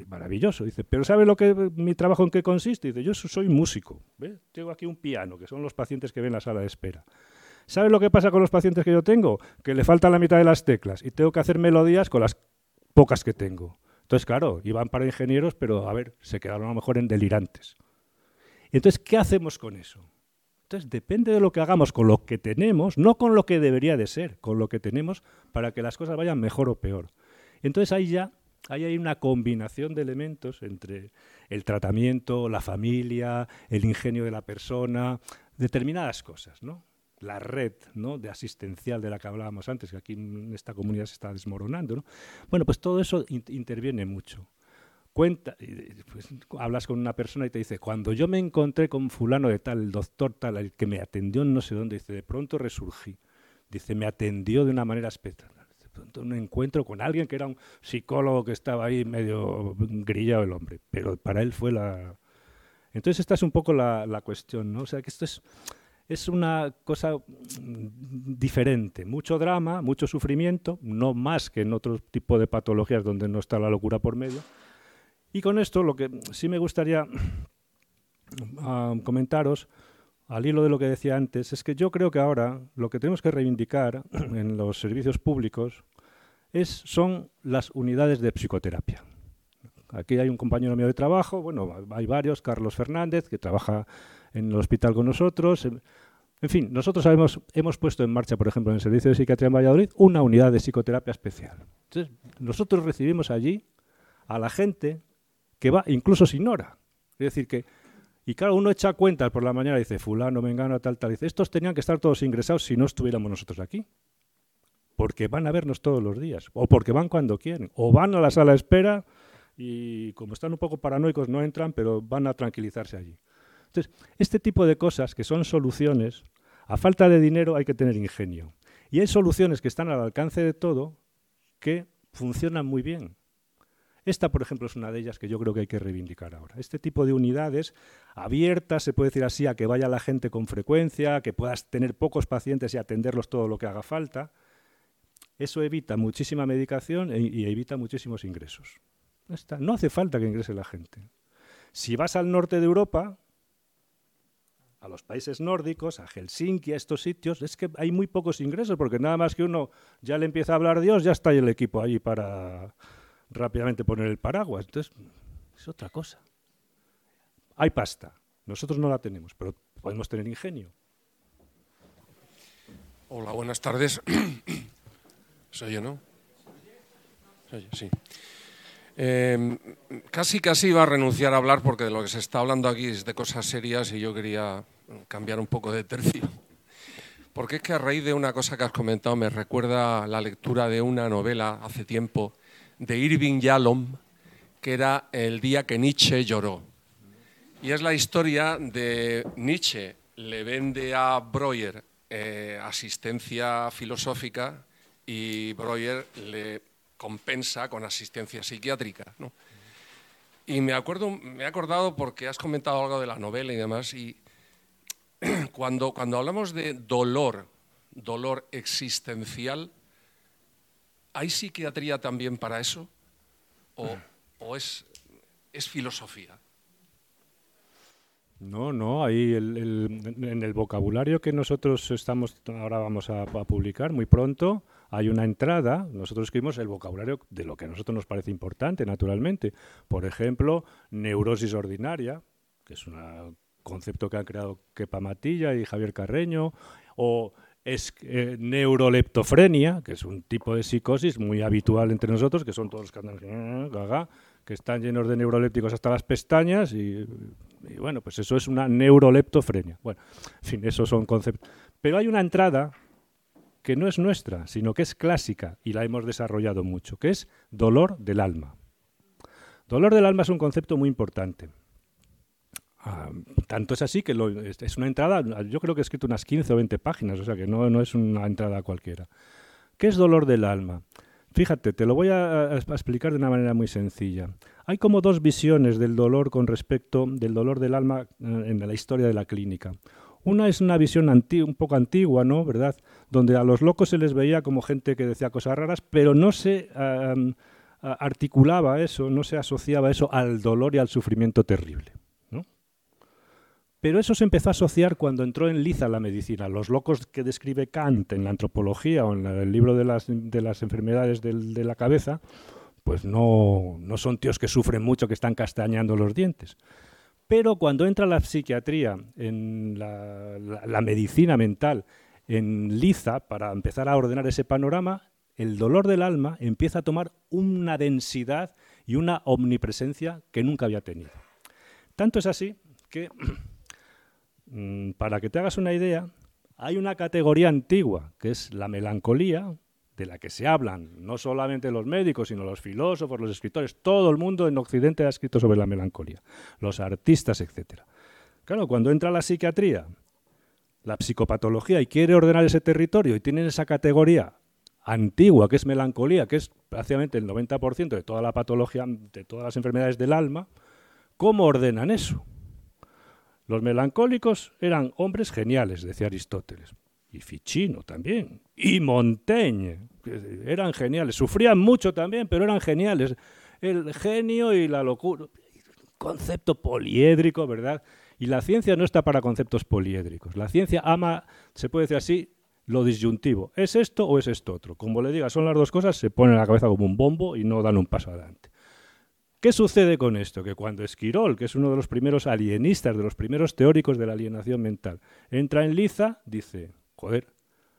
maravilloso. Dice, pero ¿sabe lo que mi trabajo en qué consiste? Dice, yo soy músico. Tengo aquí un piano, que son los pacientes que ven la sala de espera. ¿Sabe lo que pasa con los pacientes que yo tengo? Que le faltan la mitad de las teclas y tengo que hacer melodías con las pocas que tengo. Entonces, claro, iban para ingenieros, pero a ver, se quedaron a lo mejor en delirantes. entonces, ¿qué hacemos con eso? Entonces, depende de lo que hagamos con lo que tenemos, no con lo que debería de ser, con lo que tenemos, para que las cosas vayan mejor o peor. Entonces ahí ya Ahí hay una combinación de elementos entre el tratamiento, la familia, el ingenio de la persona, determinadas cosas, ¿no? La red ¿no? de asistencial de la que hablábamos antes, que aquí en esta comunidad se está desmoronando. ¿no? Bueno, pues todo eso interviene mucho. Cuenta, pues, hablas con una persona y te dice, cuando yo me encontré con fulano de tal, el doctor tal, el que me atendió en no sé dónde, dice, de pronto resurgí. Dice, me atendió de una manera espectacular un encuentro con alguien que era un psicólogo que estaba ahí medio grillado el hombre, pero para él fue la... Entonces esta es un poco la, la cuestión, ¿no? O sea, que esto es, es una cosa diferente, mucho drama, mucho sufrimiento, no más que en otro tipo de patologías donde no está la locura por medio. Y con esto lo que sí me gustaría ah, comentaros al hilo de lo que decía antes, es que yo creo que ahora lo que tenemos que reivindicar en los servicios públicos es, son las unidades de psicoterapia. Aquí hay un compañero mío de trabajo, bueno, hay varios, Carlos Fernández, que trabaja en el hospital con nosotros. En fin, nosotros hemos puesto en marcha, por ejemplo, en el Servicio de Psiquiatría en Valladolid, una unidad de psicoterapia especial. Entonces, nosotros recibimos allí a la gente que va incluso sin hora. Es decir, que y claro, uno echa cuentas por la mañana y dice, fulano, mengano, tal, tal. Dice, estos tenían que estar todos ingresados si no estuviéramos nosotros aquí. Porque van a vernos todos los días. O porque van cuando quieren. O van a la sala de espera y como están un poco paranoicos no entran, pero van a tranquilizarse allí. Entonces, este tipo de cosas que son soluciones, a falta de dinero hay que tener ingenio. Y hay soluciones que están al alcance de todo que funcionan muy bien. Esta, por ejemplo, es una de ellas que yo creo que hay que reivindicar ahora. Este tipo de unidades abiertas, se puede decir así, a que vaya la gente con frecuencia, que puedas tener pocos pacientes y atenderlos todo lo que haga falta, eso evita muchísima medicación e, y evita muchísimos ingresos. No hace falta que ingrese la gente. Si vas al norte de Europa, a los países nórdicos, a Helsinki, a estos sitios, es que hay muy pocos ingresos, porque nada más que uno ya le empieza a hablar Dios, ya está el equipo ahí para, rápidamente poner el paraguas. Entonces, es otra cosa. Hay pasta. Nosotros no la tenemos, pero podemos tener ingenio. Hola, buenas tardes. Soy yo, ¿no? Soy sí. Em, casi, casi iba a renunciar a hablar porque de lo que se está hablando aquí es de cosas serias y yo quería cambiar un poco de tercio. Porque es que a raíz de una cosa que has comentado me recuerda la lectura de una novela hace tiempo de Irving Yalom, que era El día que Nietzsche lloró. Y es la historia de Nietzsche, le vende a Breuer eh, asistencia filosófica y Breuer le compensa con asistencia psiquiátrica. Y me, acuerdo, me he acordado porque has comentado algo de la novela y demás, y cuando, cuando hablamos de dolor, dolor existencial, ¿Hay psiquiatría también para eso? ¿O, es, es, filosofía? No, no, ahí en el vocabulario que nosotros estamos, ahora vamos a, publicar muy pronto, hay una entrada, nosotros escribimos el vocabulario de lo que a nosotros nos parece importante, naturalmente. Por ejemplo, neurosis ordinaria, que es un concepto que han creado Kepa Matilla y Javier Carreño, o es eh, neuroleptofrenia, que es un tipo de psicosis muy habitual entre nosotros, que son todos que andan que están llenos de neurolépticos hasta las pestañas y, bueno, pues eso es una neuroleptofrenia. Bueno, en fin, esos son conceptos. Pero hay una entrada que no es nuestra, sino que es clásica y la hemos desarrollado mucho, que es dolor del alma. Dolor del alma es un concepto muy importante. Ah, tanto es así que es una entrada, yo creo que he escrito unas 15 o 20 páginas, o sea que no, no es una entrada cualquiera. ¿Qué es dolor del alma? Fíjate, te lo voy a, explicar de una manera muy sencilla. Hay como dos visiones del dolor con respecto del dolor del alma eh, en la historia de la clínica. Una es una visión un poco antigua, ¿no? ¿Verdad? Donde a los locos se les veía como gente que decía cosas raras, pero no se articulaba eso, no se asociaba eso al dolor y al sufrimiento terrible. Pero eso se empezó a asociar cuando entró en liza la medicina. Los locos que describe Kant en la antropología o en el libro de las, de las enfermedades de la cabeza, pues no, no son tíos que sufren mucho, que están castañando los dientes. Pero cuando entra la psiquiatría, en la, medicina mental, en liza, para empezar a ordenar ese panorama, el dolor del alma empieza a tomar una densidad y una omnipresencia que nunca había tenido. Tanto es así que para que te hagas una idea, hay una categoría antigua, que es la melancolía, de la que se hablan no solamente los médicos, sino los filósofos, los escritores, todo el mundo en Occidente ha escrito sobre la melancolía, los artistas, etc. Claro, cuando entra la psiquiatría, la psicopatología y quiere ordenar ese territorio y tienen esa categoría antigua, que es melancolía, que es prácticamente el 90% de toda la patología, de todas las enfermedades del alma, ¿cómo ordenan eso? Los melancólicos eran hombres geniales, decía Aristóteles. Y Ficino también. Y Montaigne. Eran geniales. Sufrían mucho también, pero eran geniales. El genio y la locura. Concepto poliédrico, ¿verdad? Y la ciencia no está para conceptos poliédricos. La ciencia ama, se puede decir así, lo disyuntivo. ¿Es esto o es esto otro? Como le diga, son las dos cosas, se pone la cabeza como un bombo y no dan un paso adelante. ¿Qué sucede con esto? Que cuando Esquirol, que es uno de los primeros alienistas, de los primeros teóricos de la alienación mental, entra en Liza, dice, joder,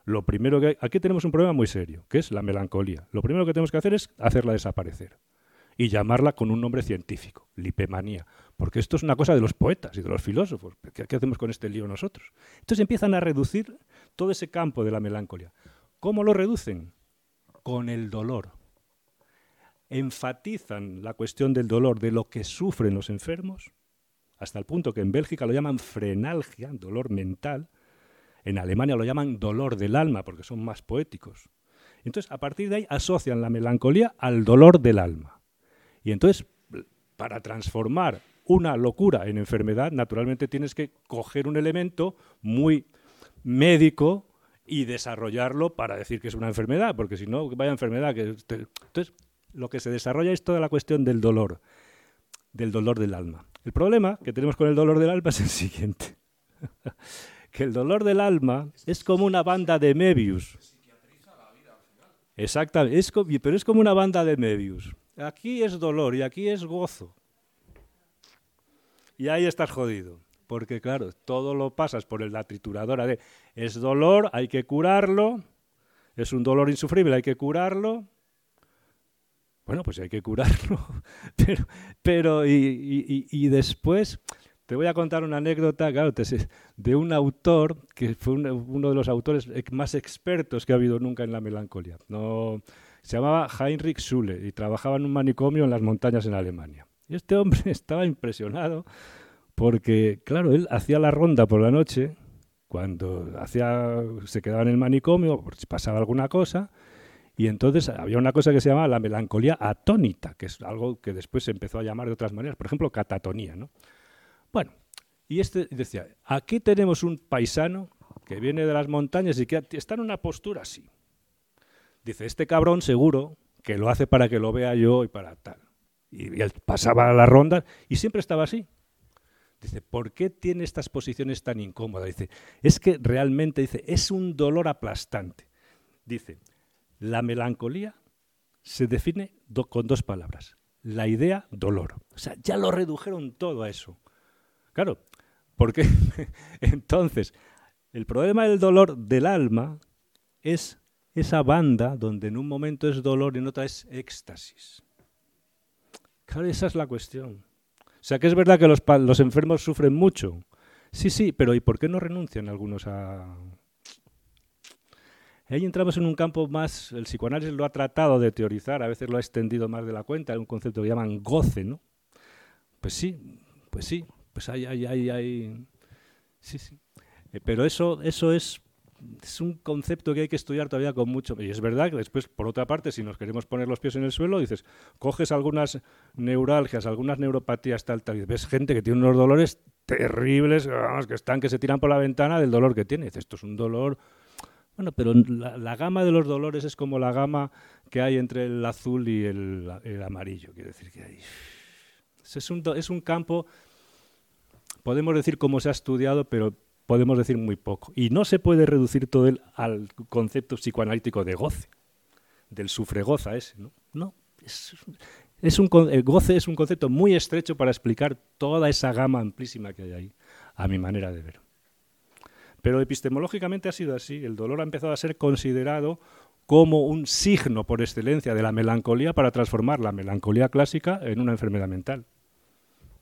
lo primero que aquí tenemos un problema muy serio, que es la melancolía. Lo primero que tenemos que hacer es hacerla desaparecer y llamarla con un nombre científico, lipemanía, porque esto es una cosa de los poetas y de los filósofos. ¿Qué, hacemos con este lío nosotros? Entonces empiezan a reducir todo ese campo de la melancolía. ¿Cómo lo reducen? Con el dolor. Enfatizan la cuestión del dolor, de lo que sufren los enfermos, hasta el punto que en Bélgica lo llaman frenalgia, dolor mental, en Alemania lo llaman dolor del alma, porque son más poéticos. Entonces, a partir de ahí asocian la melancolía al dolor del alma. Y entonces, para transformar una locura en enfermedad, naturalmente tienes que coger un elemento muy médico y desarrollarlo para decir que es una enfermedad, porque si no, vaya enfermedad. Que Entonces, lo que se desarrolla es toda la cuestión del dolor, del dolor del alma. El problema que tenemos con el dolor del alma es el siguiente, que el dolor del alma es como una banda de Mebius. Exactamente, es, pero es como una banda de Mebius. Aquí es dolor y aquí es gozo. Y ahí estás jodido. Porque claro, todo lo pasas por la trituradora de es dolor, hay que curarlo, es un dolor insufrible, hay que curarlo. Bueno, pues hay que curarlo. pero, pero y, y, después te voy a contar una anécdota, claro, de un autor que fue uno de los autores más expertos que ha habido nunca en la melancolía. No, se llamaba Heinrich Schule y trabajaba en un manicomio en las montañas en Alemania. Y este hombre estaba impresionado porque, claro, él hacía la ronda por la noche, cuando hacía, se quedaba en el manicomio, si pasaba alguna cosa, y entonces había una cosa que se llamaba la melancolía atónita, que es algo que después se empezó a llamar de otras maneras, por ejemplo, catatonía. ¿no? Bueno, y este decía, aquí tenemos un paisano que viene de las montañas y que está en una postura así. Dice, este cabrón seguro que lo hace para que lo vea yo y para tal. Y, él pasaba la ronda y siempre estaba así. Dice, ¿por qué tiene estas posiciones tan incómodas? Dice, es que realmente, dice, es un dolor aplastante. Dice, la melancolía se define con dos palabras. La idea, dolor. O sea, ya lo redujeron todo a eso. Claro, porque entonces, el problema del dolor del alma es esa banda donde en un momento es dolor y en otra es éxtasis. Claro, esa es la cuestión. O sea, que es verdad que los, los enfermos sufren mucho. Sí, sí, pero ¿y por qué no renuncian algunos a...? Ahí entramos en un campo más, el psicoanálisis lo ha tratado de teorizar, a veces lo ha extendido más de la cuenta, un concepto que llaman goce, ¿no? Pues sí, pues sí, pues hay, hay, hay, hay... Sí, sí. Eh, pero eso, eso es es un concepto que hay que estudiar todavía con mucho. Y es verdad que después, por otra parte, si nos queremos poner los pies en el suelo, dices, coges algunas neuralgias, algunas neuropatías, tal, tal, y ves gente que tiene unos dolores terribles, que están, que se tiran por la ventana del dolor que tiene. dices, esto es un dolor. Bueno, pero la, gama de los dolores es como la gama que hay entre el azul y el, amarillo. Quiere decir que hay. Es un, es un campo, podemos decir cómo se ha estudiado, pero podemos decir muy poco. Y no se puede reducir todo al concepto psicoanalítico de goce, del sufregoza ese, ¿no? No, es, un, el goce es un concepto muy estrecho para explicar toda esa gama amplísima que hay ahí, a mi manera de ver. Pero epistemológicamente ha sido así. El dolor ha empezado a ser considerado como un signo por excelencia de la melancolía para transformar la melancolía clásica en una enfermedad mental.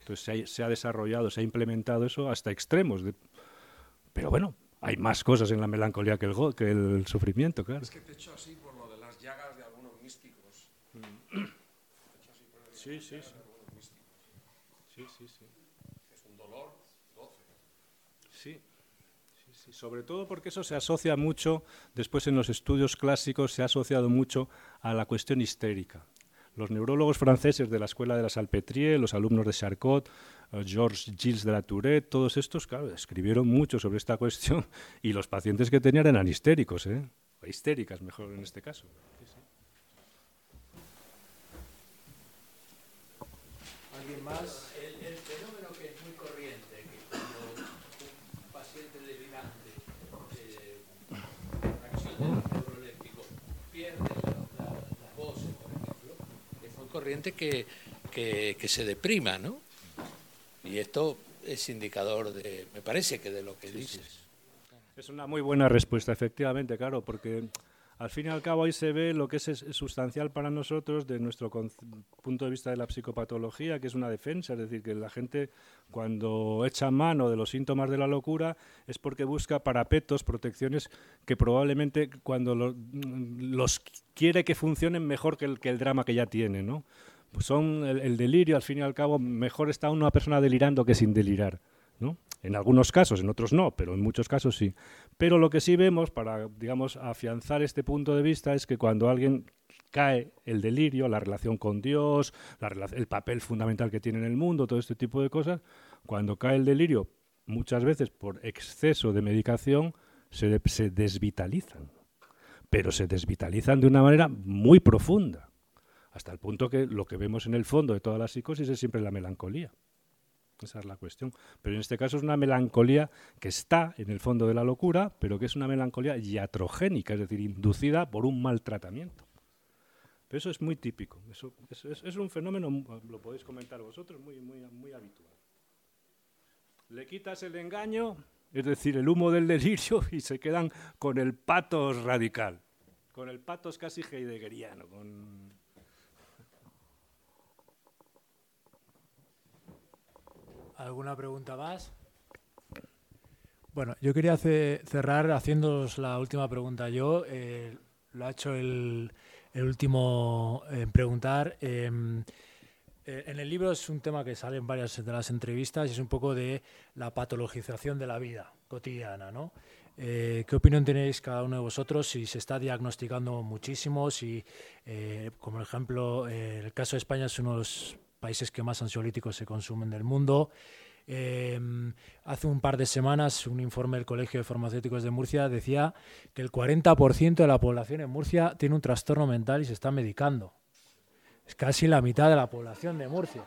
Entonces se ha, se ha desarrollado, se ha implementado eso hasta extremos. De, pero bueno, hay más cosas en la melancolía que el, que el sufrimiento, claro. Es que te he hecho así por lo de las llagas de algunos místicos. Sí, sí, sí. Sí, sí, sí. Es un dolor doce. Sí. Sí, sí. Sobre todo porque eso se asocia mucho, después en los estudios clásicos se ha asociado mucho a la cuestión histérica. Los neurólogos franceses de la escuela de la Salpêtrière, los alumnos de Charcot, eh, Georges Gilles de la Tourette, todos estos, claro, escribieron mucho sobre esta cuestión y los pacientes que tenían eran histéricos, ¿eh? O histéricas mejor en este caso. ¿Alguien más? El, fenómeno que es muy corriente, que paciente delirante, eh, acción del neuroléptico, pierde la, la, la voz, por ejemplo, es muy corriente que, que, que se deprima, ¿no? Y esto es indicador de, me parece que de lo que dices. Es una muy buena respuesta, efectivamente, claro, porque al fin y al cabo ahí se ve lo que es, sustancial para nosotros de nuestro punto de vista de la psicopatología, que es una defensa, es decir, que la gente cuando echa mano de los síntomas de la locura es porque busca parapetos, protecciones que probablemente cuando lo, los quiere que funcionen mejor que el, drama que ya tiene, ¿no? Pues son el delirio, al fin y al cabo, mejor está una persona delirando que sin delirar. ¿No? En algunos casos, en otros no, pero en muchos casos sí. Pero lo que sí vemos, para, digamos, afianzar este punto de vista, es que cuando alguien cae el delirio, la relación con Dios, el papel fundamental que tiene en el mundo, todo este tipo de cosas, cuando cae el delirio, muchas veces por exceso de medicación, se, se desvitalizan. Pero se desvitalizan de una manera muy profunda, hasta el punto que lo que vemos en el fondo de toda la psicosis es siempre la melancolía. Esa es la cuestión. Pero en este caso es una melancolía que está en el fondo de la locura, pero que es una melancolía iatrogénica, es decir, inducida por un maltratamiento. Pero eso es muy típico. Eso es, un fenómeno, lo podéis comentar vosotros, muy, muy, muy habitual. Le quitas el engaño, es decir, el humo del delirio, y se quedan con el patos radical, con el patos casi heideggeriano, con ¿Alguna pregunta más? Bueno, yo quería ce- cerrar haciéndoos la última pregunta. Yo eh, lo ha hecho el, el último preguntar. em, eh, en el libro es un tema que sale en varias de las entrevistas y es un poco de la patologización de la vida cotidiana, ¿no? Eh, ¿Qué opinión tenéis cada uno de vosotros si se está diagnosticando muchísimo? Si, como ejemplo, eh, el caso de España es uno de los países que más ansiolíticos se consumen del mundo. Eh, hace un par de semanas un informe del Colegio de Farmacéuticos de Murcia decía que el 40% de la población en Murcia tiene un trastorno mental y se está medicando. Es casi la mitad de la población de Murcia.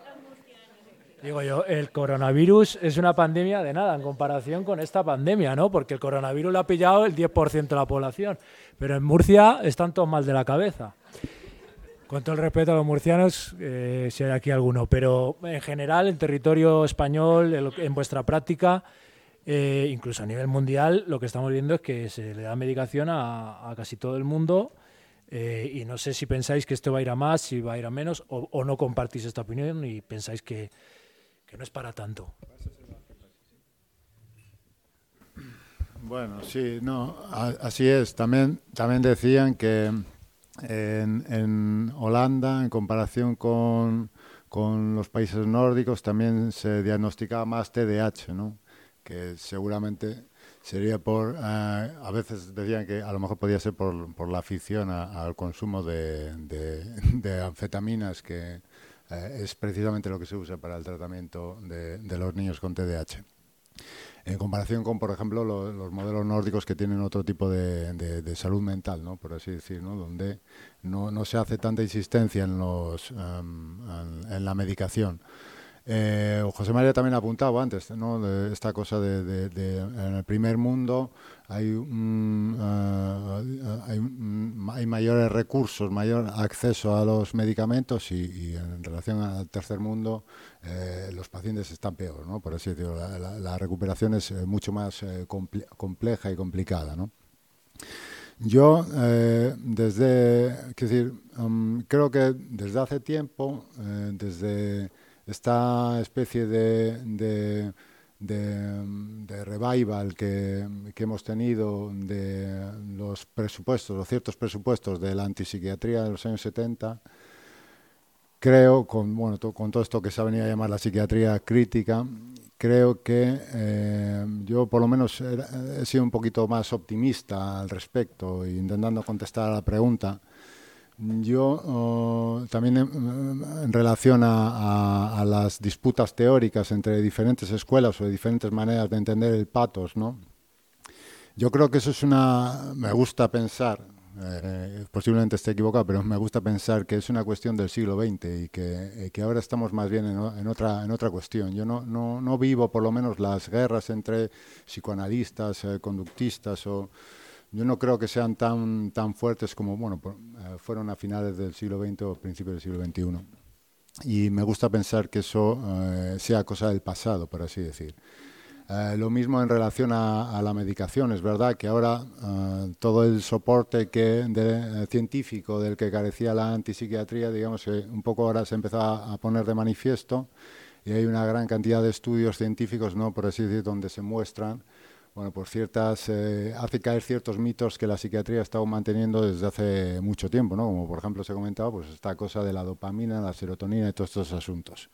Digo yo, el coronavirus es una pandemia de nada en comparación con esta pandemia, ¿no? Porque el coronavirus lo ha pillado el 10% de la población, pero en Murcia están todos mal de la cabeza. Con todo el respeto a los murcianos, eh, si hay aquí alguno, pero en general, en territorio español, en, en vuestra práctica, eh, incluso a nivel mundial, lo que estamos viendo es que se le da medicación a, a casi todo el mundo eh, y no sé si pensáis que esto va a ir a más, si va a ir a menos, o, o no compartís esta opinión y pensáis que, que no es para tanto. Bueno, sí, no, a- así es. También, también decían que en, en Holanda, en comparación con, con los países nórdicos, también se diagnosticaba más TDAH, ¿no? Que seguramente sería por, eh, a veces decían que a lo mejor podía ser por, por la afición a- al consumo de, de- anfetaminas, que eh, es precisamente lo que se usa para el tratamiento de, de los niños con TDAH en comparación con, por ejemplo, lo- los modelos nórdicos que tienen otro tipo de, de- salud mental, ¿no? por así decir, ¿no? donde no, no se hace tanta insistencia en, los, en, en la medicación. Eh, José María también ha apuntado antes, ¿no? de esta cosa de, de- en el primer mundo eh, hay, un- hay mayores recursos, mayor acceso a los medicamentos y, en relación al tercer mundo eh, los pacientes están peor, ¿no? por así decirlo. La, recuperación es mucho más comple- compleja y complicada. ¿no? Yo, eh, desde, decir, um, creo que desde hace tiempo, desde esta especie de, de, de, revival que, que hemos tenido de los presupuestos, los ciertos presupuestos de la antipsiquiatría de los años 70, creo, con, bueno, con todo esto que se ha venido a llamar la psiquiatría crítica, creo que eh, yo por lo menos era- he sido un poquito más optimista al respecto, intentando contestar a la pregunta. Yo también en, relación a, las disputas teóricas entre diferentes escuelas o diferentes maneras de entender el patos, ¿no? Yo creo que eso es una, me gusta pensar, eh, posiblemente esté equivocado, pero me gusta pensar que es una cuestión del siglo XX y que, que ahora estamos más bien en, otra, en otra cuestión. Yo no, no, no, vivo por lo menos las guerras entre psicoanalistas, conductistas o... Yo no creo que sean tan, tan fuertes como bueno, fueron a finales del siglo XX o principios del siglo XXI y me gusta pensar que eso eh, sea cosa del pasado, por así decir. Eh, lo mismo en relación a, la medicación, es verdad que ahora eh, todo el soporte que científico del que carecía la antipsiquiatría, digamos que un poco ahora se empezó a poner de manifiesto y hay una gran cantidad de estudios científicos, no por así decir, donde se muestran bueno, por ciertas, eh, hace caer ciertos mitos que la psiquiatría ha estado manteniendo desde hace mucho tiempo, ¿no? Como por ejemplo se comentaba, pues esta cosa de la dopamina, la serotonina y todos estos asuntos.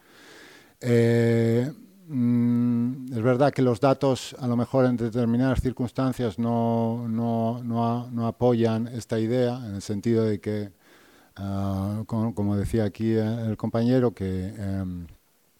Eh, mm, es verdad que los datos, a lo mejor en determinadas circunstancias, no, no, no, apoyan esta idea, en el sentido de que, ah, como, decía aquí el compañero, que em,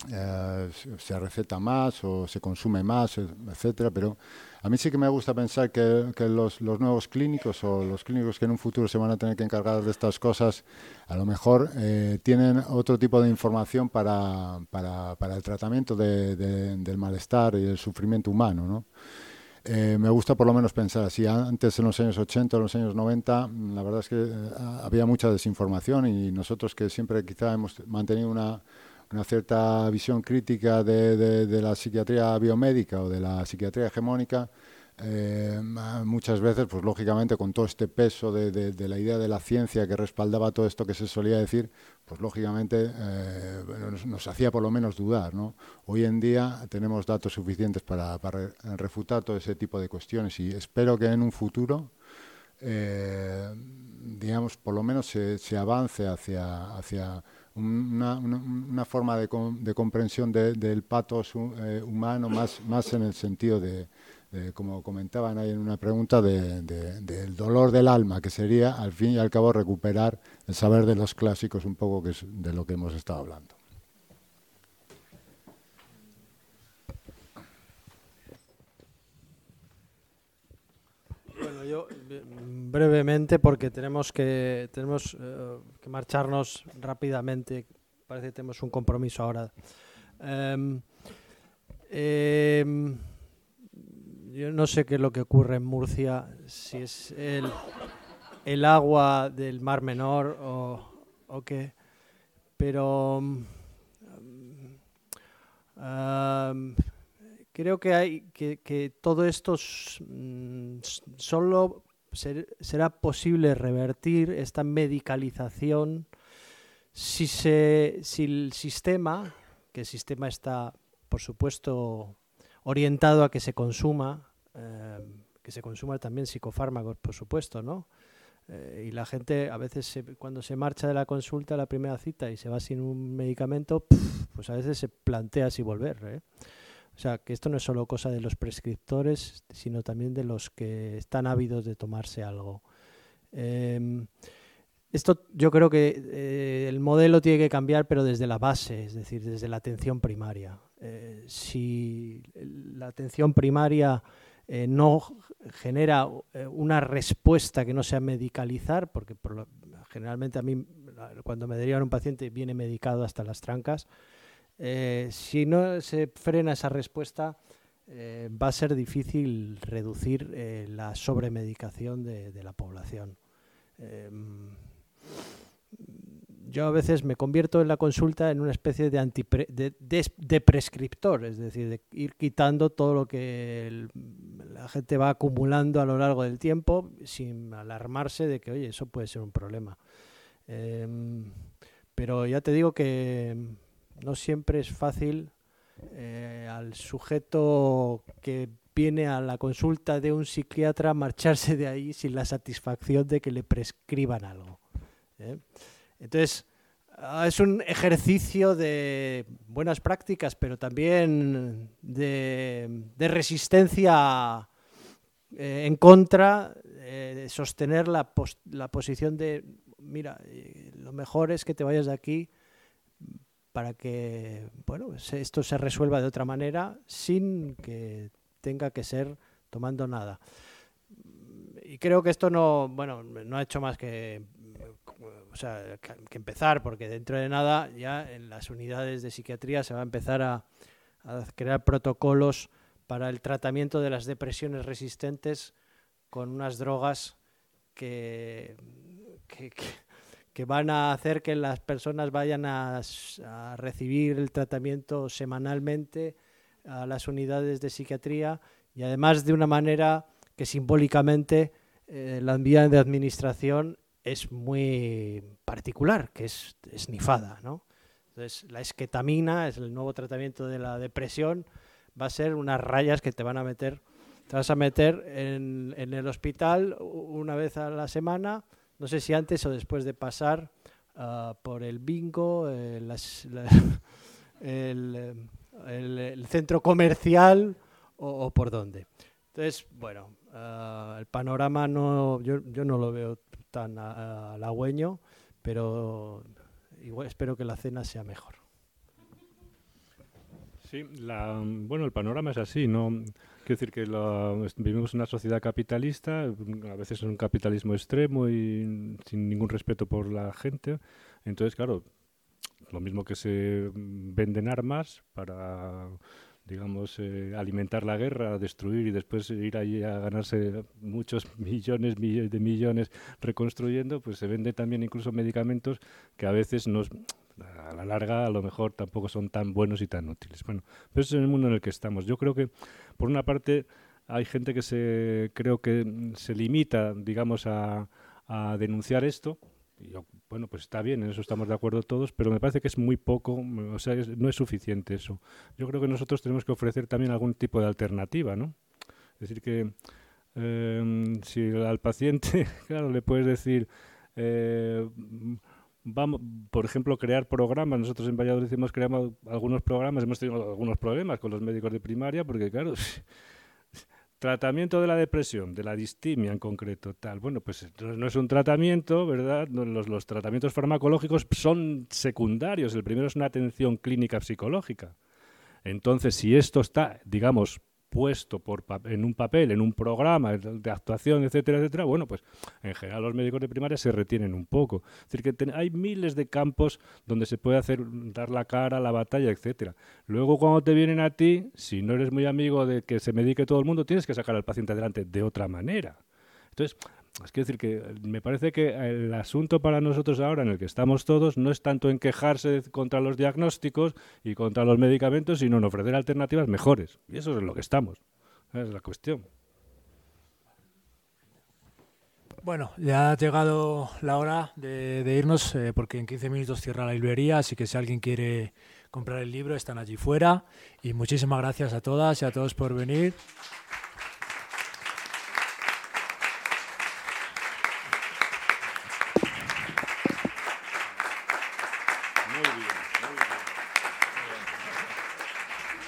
eh, se receta más o se consume más, etcétera, pero a mí sí que me gusta pensar que, los, nuevos clínicos o los clínicos que en un futuro se van a tener que encargar de estas cosas, a lo mejor eh, tienen otro tipo de información para, para, el tratamiento del malestar y el sufrimiento humano. ¿no? Eh, me gusta por lo menos pensar así. Antes, en los años 80, en los años 90, la verdad es que eh, había mucha desinformación y nosotros que siempre quizá hemos mantenido una una cierta visión crítica de, de, la psiquiatría biomédica o de la psiquiatría hegemónica, eh, muchas veces, pues lógicamente, con todo este peso de, de, la idea de la ciencia que respaldaba todo esto que se solía decir, pues lógicamente eh, nos, hacía por lo menos dudar. ¿no? Hoy en día tenemos datos suficientes para, para, refutar todo ese tipo de cuestiones y espero que en un futuro, eh, digamos, por lo menos se, se avance hacia, hacia una, una, forma de, de comprensión del patos eh, humano más, más en el sentido de, como comentaban ahí en una pregunta, del dolor del alma, que sería al fin y al cabo recuperar el saber de los clásicos un poco que es de lo que hemos estado hablando. Bueno, yo brevemente porque tenemos que tenemos eh, que marcharnos rápidamente. Parece que tenemos un compromiso ahora. Em, em, yo no sé qué es lo que ocurre en Murcia, si es el, el agua del Mar Menor o, o qué, pero um, creo que hay que, que todo esto mm, solo será posible revertir esta medicalización si, se, si el sistema, que el sistema está, por supuesto, orientado a que se consuma, eh, que se consuma también psicofármacos, por supuesto, ¿no? Eh, y la gente a veces cuando se marcha de la consulta a la primera cita y se va sin un medicamento, pues a veces se plantea si volver. ¿eh? O sea, que esto no es solo cosa de los prescriptores, sino también de los que están ávidos de tomarse algo. Em, esto yo creo que eh, el modelo tiene que cambiar, pero desde la base, es decir, desde la atención primaria. Eh, si la atención primaria eh, no genera una respuesta que no sea medicalizar, porque generalmente a mí cuando me derivan un paciente viene medicado hasta las trancas, eh, si no se frena esa respuesta, eh, va a ser difícil reducir eh, la sobremedicación de, la población. Em, yo a veces me convierto en la consulta en una especie de, de, prescriptor, es decir, de ir quitando todo lo que la gente va acumulando a lo largo del tiempo sin alarmarse de que, oye, eso puede ser un problema. Em, pero ya te digo que no siempre es fácil eh, al sujeto que viene a la consulta de un psiquiatra marcharse de ahí sin la satisfacción de que le prescriban algo. ¿eh? Entonces, ah, es un ejercicio de buenas prácticas, pero también de, resistencia eh, en contra, de sostener la, la posición de, mira, lo mejor es que te vayas de aquí para que bueno, esto se resuelva de otra manera sin que tenga que ser tomando nada. y creo que esto no, bueno, no ha hecho más que, o sea, que empezar, porque dentro de nada ya en las unidades de psiquiatría se va a empezar a, crear protocolos para el tratamiento de las depresiones resistentes con unas drogas que, que, van a hacer que las personas vayan a, recibir el tratamiento semanalmente a las unidades de psiquiatría y además de una manera que simbólicamente eh, la vía de administración es muy particular, que es esnifada. ¿no? Entonces, la esquetamina es el nuevo tratamiento de la depresión, va a ser unas rayas que te van a meter, te vas a meter en, el hospital una vez a la semana, no sé si antes o después de pasar ah, por el bingo, eh, el, centro comercial o, por dónde. Entonces, bueno, uh, el panorama no, yo, no lo veo tan halagüeño, pero espero que la cena sea mejor. Sí, bueno, el panorama es así, ¿no? Quiero decir que vivimos en una sociedad capitalista, a veces en un capitalismo extremo y sin ningún respeto por la gente. Entonces, claro, lo mismo que se venden armas para digamos, eh, alimentar la guerra, destruir y después ir allí a ganarse muchos millones, de millones reconstruyendo, pues se vende también incluso medicamentos que a veces nos, a la larga a lo mejor tampoco son tan buenos y tan útiles. Bueno, pero eso es el mundo en el que estamos. Yo creo que, por una parte, hay gente que se creo que se limita, digamos, a, a denunciar esto, bueno, pues está bien, en eso estamos de acuerdo todos, pero me parece que es muy poco, o sea, no es suficiente eso. Yo creo que nosotros tenemos que ofrecer también algún tipo de alternativa, ¿no? Es decir, que em, si al paciente, claro, le puedes decir, eh, vamos, por ejemplo, crear programas. Nosotros en Valladolid hemos creado algunos programas, hemos tenido algunos problemas con los médicos de primaria, porque claro, Tratamiento de la depresión, de la distimia en concreto, tal. Bueno, pues no es un tratamiento, ¿verdad? Los, los, tratamientos farmacológicos son secundarios. El primero es una atención clínica psicológica. Entonces, si esto está, digamos, puesto por, en un papel, en un programa de actuación, etcétera, etcétera, bueno, pues en general los médicos de primaria se retienen un poco. Es decir, que hay miles de campos donde se puede hacer, dar la cara, la batalla, etcétera. Luego, cuando te vienen a ti, si no eres muy amigo de que se medique todo el mundo, tienes que sacar al paciente adelante de otra manera. Entonces, es que decir que me parece que el asunto para nosotros ahora en el que estamos todos no es tanto en quejarse contra los diagnósticos y contra los medicamentos, sino en ofrecer alternativas mejores. Y eso es en lo que estamos. es la cuestión. Bueno, ya ha llegado la hora de, irnos eh, porque en 15 minutos cierra la librería, así que si alguien quiere comprar el libro están allí fuera. Y muchísimas gracias a todas y a todos por venir.